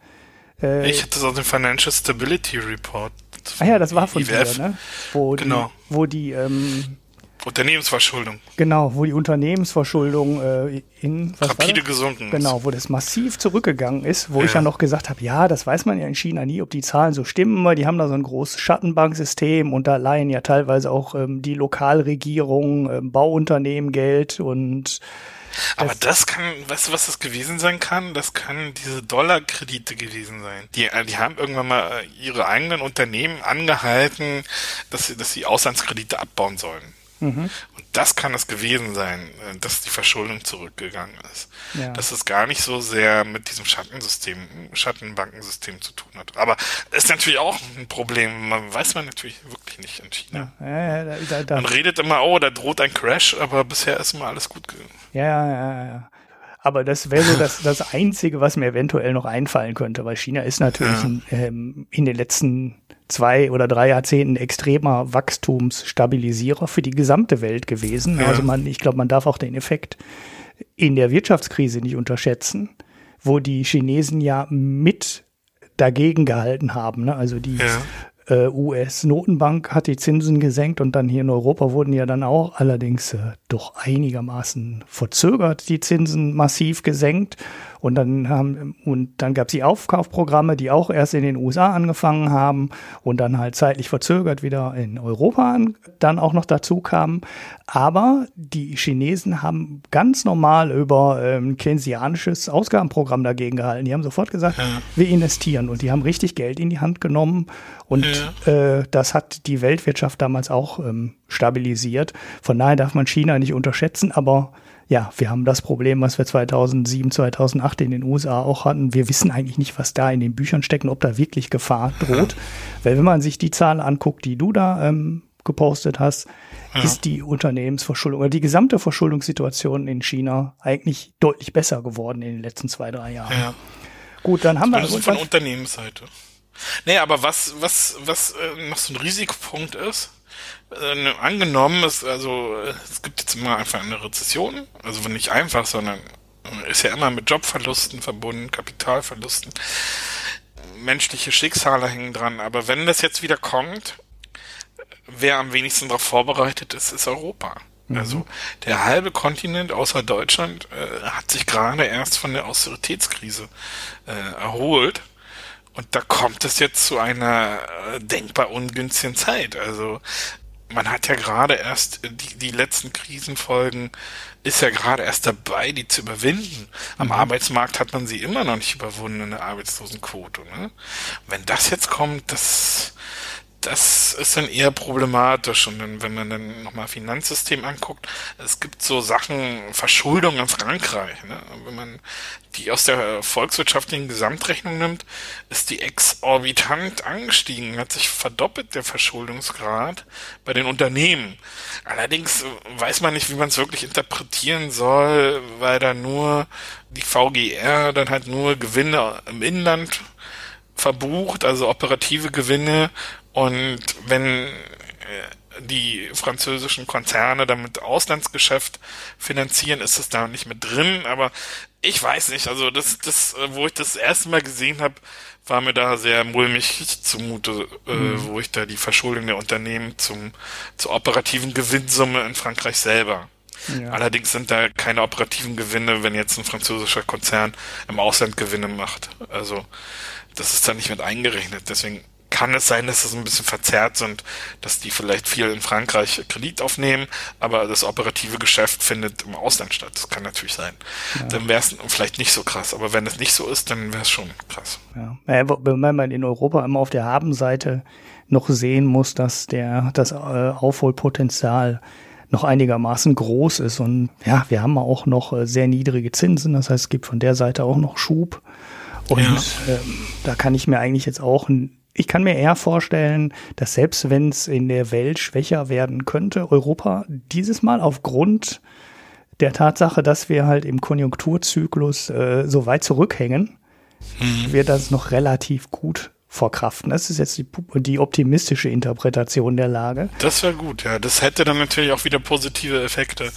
Äh, Ich hatte das aus dem Financial Stability Report. Ah ja, das war von IWF. dir, ne? Wo Genau. die, wo die ähm, Unternehmensverschuldung. genau, wo die Unternehmensverschuldung äh, in Rapide das? gesunken ist. Genau, wo das massiv zurückgegangen ist, wo ich Ja. ja noch gesagt habe, ja, das weiß man ja in China nie, ob die Zahlen so stimmen, weil die haben da so ein großes Schattenbanksystem und da leihen ja teilweise auch ähm, die Lokalregierung, ähm, Bauunternehmen Geld und Aber das kann, weißt du, was das gewesen sein kann? Das kann diese Dollarkredite gewesen sein. Die, äh, die haben irgendwann mal äh, ihre eigenen Unternehmen angehalten, dass sie, dass sie Auslandskredite abbauen sollen. Mhm. Und das kann es gewesen sein, äh, dass die Verschuldung zurückgegangen ist. Ja. Dass es gar nicht so sehr mit diesem Schattensystem, Schattenbankensystem zu tun hat. Aber ist natürlich auch ein Problem. Man weiß man natürlich wirklich nicht in China. ja, ja, da, da, da, Man redet immer, oh, da droht ein Crash, aber bisher ist immer alles gut gegangen. Ja, ja, ja. Aber das wäre so das, das Einzige, was mir eventuell noch einfallen könnte, weil China ist natürlich ein, ähm, in den letzten zwei oder drei Jahrzehnten extremer Wachstumsstabilisierer für die gesamte Welt gewesen. Ja. Also man, ich glaube, man darf auch den Effekt in der Wirtschaftskrise nicht unterschätzen, wo die Chinesen ja mit dagegen gehalten haben. Ne? Also die Ja. äh, US-Notenbank hat die Zinsen gesenkt und dann hier in Europa wurden ja dann auch allerdings äh, doch einigermaßen verzögert die Zinsen massiv gesenkt und dann haben und dann gab es die Aufkaufprogramme, die auch erst in den USA angefangen haben und dann halt zeitlich verzögert wieder in Europa an, dann auch noch dazu kamen. Aber die Chinesen haben ganz normal über ähm, keynesianisches Ausgabenprogramm dagegen gehalten. Die haben sofort gesagt, Ja. wir investieren und die haben richtig Geld in die Hand genommen und äh, das hat die Weltwirtschaft damals auch ähm, stabilisiert. Von daher darf man China nicht unterschätzen, aber ja, wir haben das Problem, was wir 2007, 2008 in den USA auch hatten. Wir wissen eigentlich nicht, was da in den Büchern steckt und ob da wirklich Gefahr droht. [LAUGHS] Weil wenn man sich die Zahlen anguckt, die du da ähm, gepostet hast, ist die Unternehmensverschuldung oder die gesamte Verschuldungssituation in China eigentlich deutlich besser geworden in den letzten zwei, drei Jahren. Ja. Gut, dann haben wir Also von Unternehmensseite. Nee, aber was, was, was äh, noch so ein Risikopunkt ist, äh, angenommen ist, also es gibt jetzt immer einfach eine Rezession, also nicht einfach, sondern äh, ist ja immer mit Jobverlusten verbunden, Kapitalverlusten, menschliche Schicksale hängen dran, aber wenn das jetzt wieder kommt, wer am wenigsten darauf vorbereitet ist, ist Europa. Also der halbe Kontinent außer Deutschland äh, hat sich gerade erst von der Austeritätskrise äh, erholt. Und da kommt es jetzt zu einer äh, denkbar ungünstigen Zeit. Also man hat ja gerade erst die, die letzten Krisenfolgen, ist ja gerade erst dabei, die zu überwinden. Am Arbeitsmarkt hat man sie immer noch nicht überwunden, eine Arbeitslosenquote. Ne? Wenn das jetzt kommt, das das ist dann eher problematisch. Und wenn man dann nochmal Finanzsystem anguckt, es gibt so Sachen, Verschuldung in Frankreich. Ne? Wenn man die aus der volkswirtschaftlichen Gesamtrechnung nimmt, ist die exorbitant angestiegen, hat sich verdoppelt der Verschuldungsgrad bei den Unternehmen. Allerdings weiß man nicht, wie man es wirklich interpretieren soll, weil da nur die VGR dann halt nur Gewinne im Inland verbucht, also operative Gewinne. Und wenn äh, die französischen Konzerne damit Auslandsgeschäft finanzieren, ist es da nicht mit drin. Aber ich weiß nicht, also das, das, wo ich das erste Mal gesehen habe, war mir da sehr mulmig zumute, äh, mhm. wo ich da die Verschuldung der Unternehmen zum zur operativen Gewinnsumme in Frankreich selber. Ja. Allerdings sind da keine operativen Gewinne, wenn jetzt ein französischer Konzern im Ausland Gewinne macht. Also das ist da nicht mit eingerechnet. Deswegen kann es sein, dass es ein bisschen verzerrt sind, dass die vielleicht viel in Frankreich Kredit aufnehmen, aber das operative Geschäft findet im Ausland statt. Das kann natürlich sein. Ja. Dann wäre es vielleicht nicht so krass, aber wenn es nicht so ist, dann wäre es schon krass. Ja. Wenn man in Europa immer auf der Habenseite noch sehen muss, dass der das äh, Aufholpotenzial noch einigermaßen groß ist. Und ja, wir haben auch noch äh, sehr niedrige Zinsen. Das heißt, es gibt von der Seite auch noch Schub. Und ja. ähm, da kann ich mir eigentlich jetzt auch, ich kann mir eher vorstellen, dass selbst wenn es in der Welt schwächer werden könnte, Europa dieses Mal aufgrund der Tatsache, dass wir halt im Konjunkturzyklus äh, so weit zurückhängen, mhm. wird das noch relativ gut verkraften. Das ist jetzt die, die optimistische Interpretation der Lage. Das wäre gut, ja. Das hätte dann natürlich auch wieder positive Effekte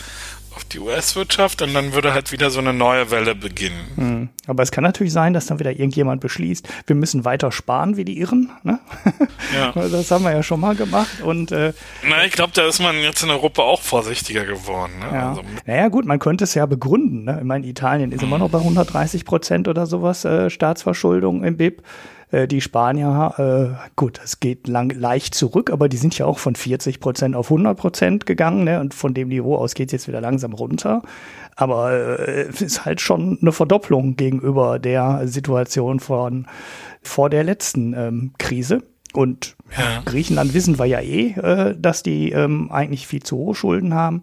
auf die US-Wirtschaft und dann würde halt wieder so eine neue Welle beginnen. Hm. Aber es kann natürlich sein, dass dann wieder irgendjemand beschließt, wir müssen weiter sparen wie die Irren. Ne? [LAUGHS] Ja. Das haben wir ja schon mal gemacht. Und, äh, Na, ich glaube, da ist man jetzt in Europa auch vorsichtiger geworden. Ne? Ja. Also, naja gut, man könnte es ja begründen. Ne? Ich meine, Italien ist immer noch bei 130 Prozent oder sowas äh, Staatsverschuldung im BIP. Äh, die Spanier, äh, gut, es geht lang, leicht zurück, aber die sind ja auch von 40 Prozent auf 100 Prozent gegangen ne? und von dem Niveau aus geht es jetzt wieder langsam runter. Aber äh, es ist halt schon eine Verdopplung gegenüber der Situation von vor der letzten ähm, Krise. Und ja. Griechenland wissen wir ja eh, äh, dass die ähm, eigentlich viel zu hohe Schulden haben.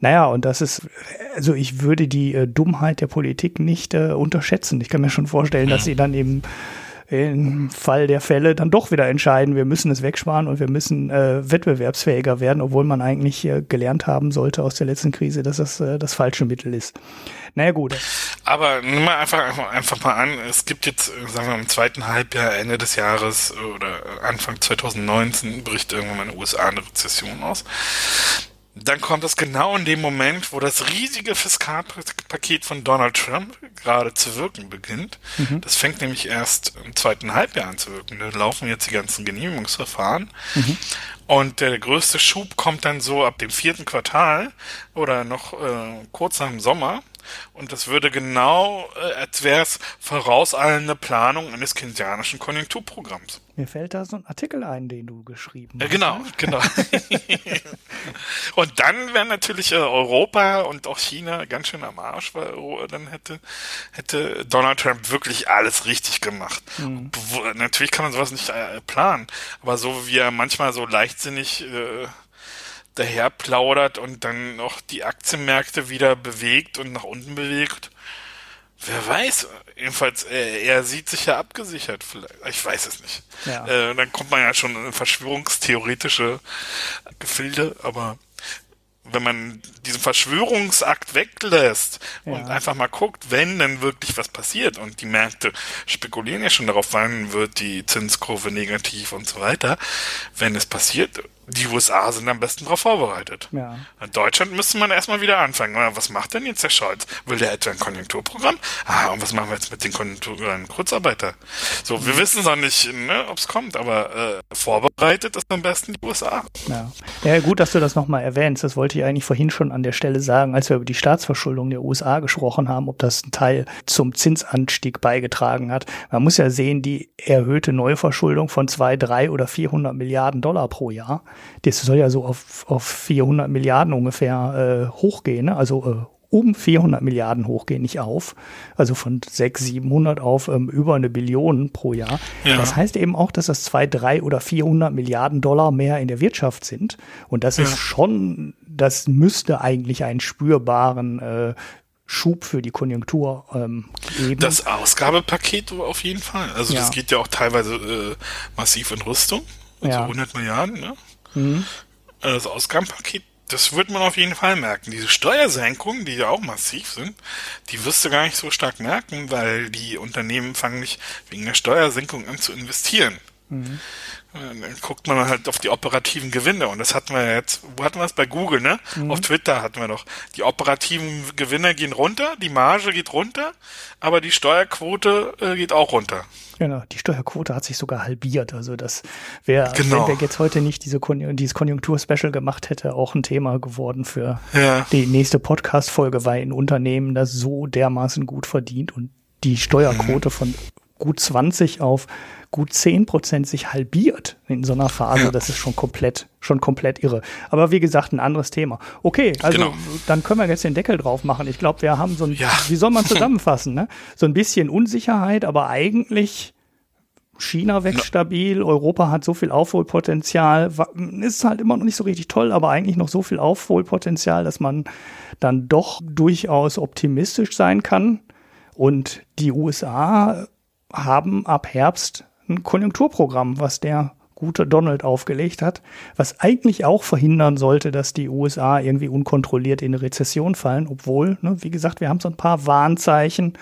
Naja, und das ist, also ich würde die äh, Dummheit der Politik nicht äh, unterschätzen. Ich kann mir schon vorstellen, dass sie dann eben im Fall der Fälle dann doch wieder entscheiden, wir müssen es wegsparen und wir müssen äh, wettbewerbsfähiger werden, obwohl man eigentlich äh, gelernt haben sollte aus der letzten Krise, dass das äh, das falsche Mittel ist. Naja, gut. Aber nimm mal einfach, einfach, einfach mal an, es gibt jetzt, sagen wir im zweiten Halbjahr, Ende des Jahres oder Anfang 2019 bricht irgendwann in den USA eine Rezession aus dann kommt es genau in dem Moment, wo das riesige Fiskalpaket von Donald Trump gerade zu wirken beginnt. Mhm. Das fängt nämlich erst im zweiten Halbjahr an zu wirken. Da laufen jetzt die ganzen Genehmigungsverfahren. Mhm. Und der größte Schub kommt dann so ab dem vierten Quartal oder noch äh, kurz nach dem Sommer. Und das würde genau, äh, als wäre es vorauseilende Planung eines keynesianischen Konjunkturprogramms. Mir fällt da so ein Artikel ein, den du geschrieben hast. Ja, genau, ne? genau. [LAUGHS] und dann wäre natürlich äh, Europa und auch China ganz schön am Arsch, weil äh, dann hätte, hätte Donald Trump wirklich alles richtig gemacht. Mhm. Natürlich kann man sowas nicht äh, planen, aber so wie er manchmal so leichtsinnig äh, daher plaudert und dann noch die Aktienmärkte wieder bewegt und nach unten bewegt. Wer weiß, jedenfalls, äh, er sieht sich ja abgesichert vielleicht. Ich weiß es nicht. Ja. Äh, dann kommt man ja schon in verschwörungstheoretische Gefilde, aber wenn man diesen Verschwörungsakt weglässt ja. und einfach mal guckt, wenn denn wirklich was passiert und die Märkte spekulieren ja schon darauf, wann wird die Zinskurve negativ und so weiter, wenn es passiert, die USA sind am besten darauf vorbereitet. Ja. In Deutschland müsste man erstmal wieder anfangen. Was macht denn jetzt der Scholz? Will der etwa ein Konjunkturprogramm? Ah, und was machen wir jetzt mit den Konjunkturen Kurzarbeiter? So, wir mhm. wissen noch nicht, ne, ob es kommt, aber äh, vorbereitet ist am besten die USA. Ja. ja, gut, dass du das nochmal erwähnst. Das wollte ich eigentlich vorhin schon an der Stelle sagen, als wir über die Staatsverschuldung der USA gesprochen haben, ob das ein Teil zum Zinsanstieg beigetragen hat. Man muss ja sehen, die erhöhte Neuverschuldung von zwei, drei oder 400 Milliarden Dollar pro Jahr das soll ja so auf, auf 400 Milliarden ungefähr äh, hochgehen, ne? also äh, um 400 Milliarden hochgehen, nicht auf. Also von 600, 700 auf ähm, über eine Billion pro Jahr. Ja. Das heißt eben auch, dass das 2, 3 oder 400 Milliarden Dollar mehr in der Wirtschaft sind. Und das ja. ist schon, das müsste eigentlich einen spürbaren äh, Schub für die Konjunktur ähm, geben. Das Ausgabepaket auf jeden Fall. Also ja. das geht ja auch teilweise äh, massiv in Rüstung. Also ja. 100 Milliarden, ne? Mhm. Das Ausgabenpaket das wird man auf jeden Fall merken. Diese Steuersenkungen, die ja auch massiv sind, die wirst du gar nicht so stark merken, weil die Unternehmen fangen nicht wegen der Steuersenkung an zu investieren. Mhm. Dann guckt man halt auf die operativen Gewinne und das hatten wir jetzt, wo hatten wir es bei Google, ne? Mhm. Auf Twitter hatten wir doch. Die operativen Gewinne gehen runter, die Marge geht runter, aber die Steuerquote äh, geht auch runter. Genau, die Steuerquote hat sich sogar halbiert. Also das wäre, genau. wenn wir jetzt heute nicht diese Kon dieses Konjunkturspecial gemacht hätte, auch ein Thema geworden für ja. die nächste Podcast-Folge, weil ein Unternehmen das so dermaßen gut verdient und die Steuerquote mhm. von gut 20 auf gut 10 Prozent sich halbiert in so einer Phase, ja. das ist schon komplett, schon komplett irre. Aber wie gesagt, ein anderes Thema. Okay, also genau. dann können wir jetzt den Deckel drauf machen. Ich glaube, wir haben so ein, ja. [LAUGHS] wie soll man [LAUGHS] zusammenfassen, ne? So ein bisschen Unsicherheit, aber eigentlich China wächst stabil, Europa hat so viel Aufholpotenzial, ist halt immer noch nicht so richtig toll, aber eigentlich noch so viel Aufholpotenzial, dass man dann doch durchaus optimistisch sein kann. Und die USA haben ab Herbst ein Konjunkturprogramm, was der gute Donald aufgelegt hat, was eigentlich auch verhindern sollte, dass die USA irgendwie unkontrolliert in eine Rezession fallen, obwohl, ne, wie gesagt, wir haben so ein paar Warnzeichen,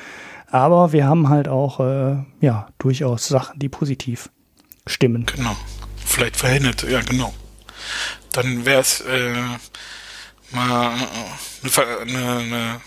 aber wir haben halt auch äh, ja durchaus Sachen, die positiv stimmen. Genau. Vielleicht verhindert, ja genau. Dann wäre es äh, mal eine, eine, eine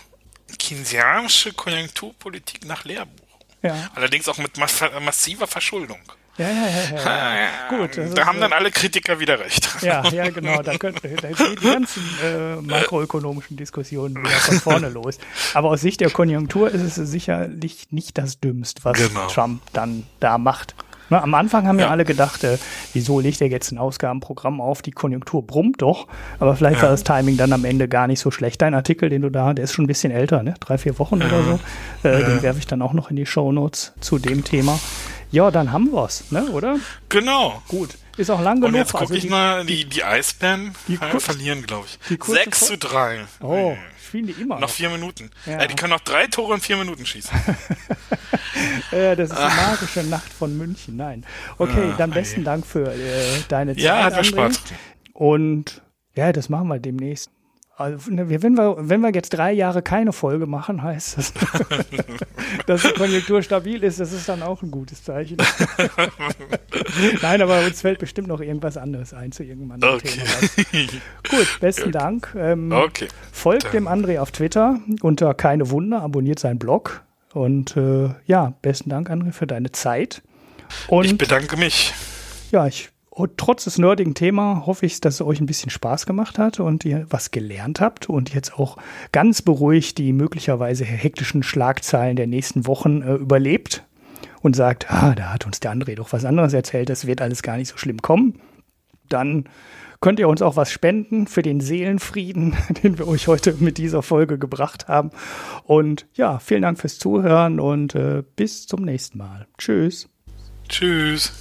keynesianische Konjunkturpolitik nach Lehrbuch. Ja. Allerdings auch mit massiver Verschuldung. Ja, ja, ja. ja. ja. Gut. Da haben dann alle Kritiker wieder recht. Ja, ja, genau. Da, können, da gehen die ganzen äh, makroökonomischen Diskussionen wieder von vorne los. Aber aus Sicht der Konjunktur ist es sicherlich nicht das Dümmste, was genau. Trump dann da macht. Na, am Anfang haben ja, alle gedacht, äh, wieso legt er jetzt ein Ausgabenprogramm auf? Die Konjunktur brummt doch. Aber vielleicht ja. war das Timing dann am Ende gar nicht so schlecht. Dein Artikel, den du da, der ist schon ein bisschen älter, ne? Drei, vier Wochen ja. oder so. Äh, Den werfe ich dann auch noch in die Show Notes zu dem Thema. Ja, dann haben wir's, ne, oder? Genau. Gut. Ist auch lang genug. Und jetzt gucke also ich mal, die, die Eisbären die verlieren, glaube ich. 6 zu 3. Oh, spielen die immer. Noch vier Minuten. Ja. Äh, die können noch drei Tore in vier Minuten schießen. [LAUGHS] äh, das ist die magische Nacht von München. Nein. Okay, ah, dann besten. Dank für äh, deine Zeit. Ja, hat mir Spaß. Und ja, das machen wir demnächst. Also, ne, wenn, wir, wenn wir jetzt drei Jahre keine Folge machen, heißt das, [LAUGHS] dass die Konjunktur stabil ist. Das ist dann auch ein gutes Zeichen. [LAUGHS] Nein, aber uns fällt bestimmt noch irgendwas anderes ein zu irgendeinem anderen okay. Thema. Gut, besten Dank. Ähm, okay. Folgt dem André auf Twitter unter Keine Wunder, abonniert seinen Blog. Und äh, ja, besten Dank, André, für deine Zeit. Und, ich bedanke mich. Ja, ich und trotz des nerdigen Thema hoffe ich, dass es euch ein bisschen Spaß gemacht hat und ihr was gelernt habt und jetzt auch ganz beruhigt die möglicherweise hektischen Schlagzeilen der nächsten Wochen äh, überlebt und sagt, ah, da hat uns der André doch was anderes erzählt, das wird alles gar nicht so schlimm kommen. Dann könnt ihr uns auch was spenden für den Seelenfrieden, [LAUGHS] den wir euch heute mit dieser Folge gebracht haben. Und ja, vielen Dank fürs Zuhören und äh, bis zum nächsten Mal. Tschüss. Tschüss.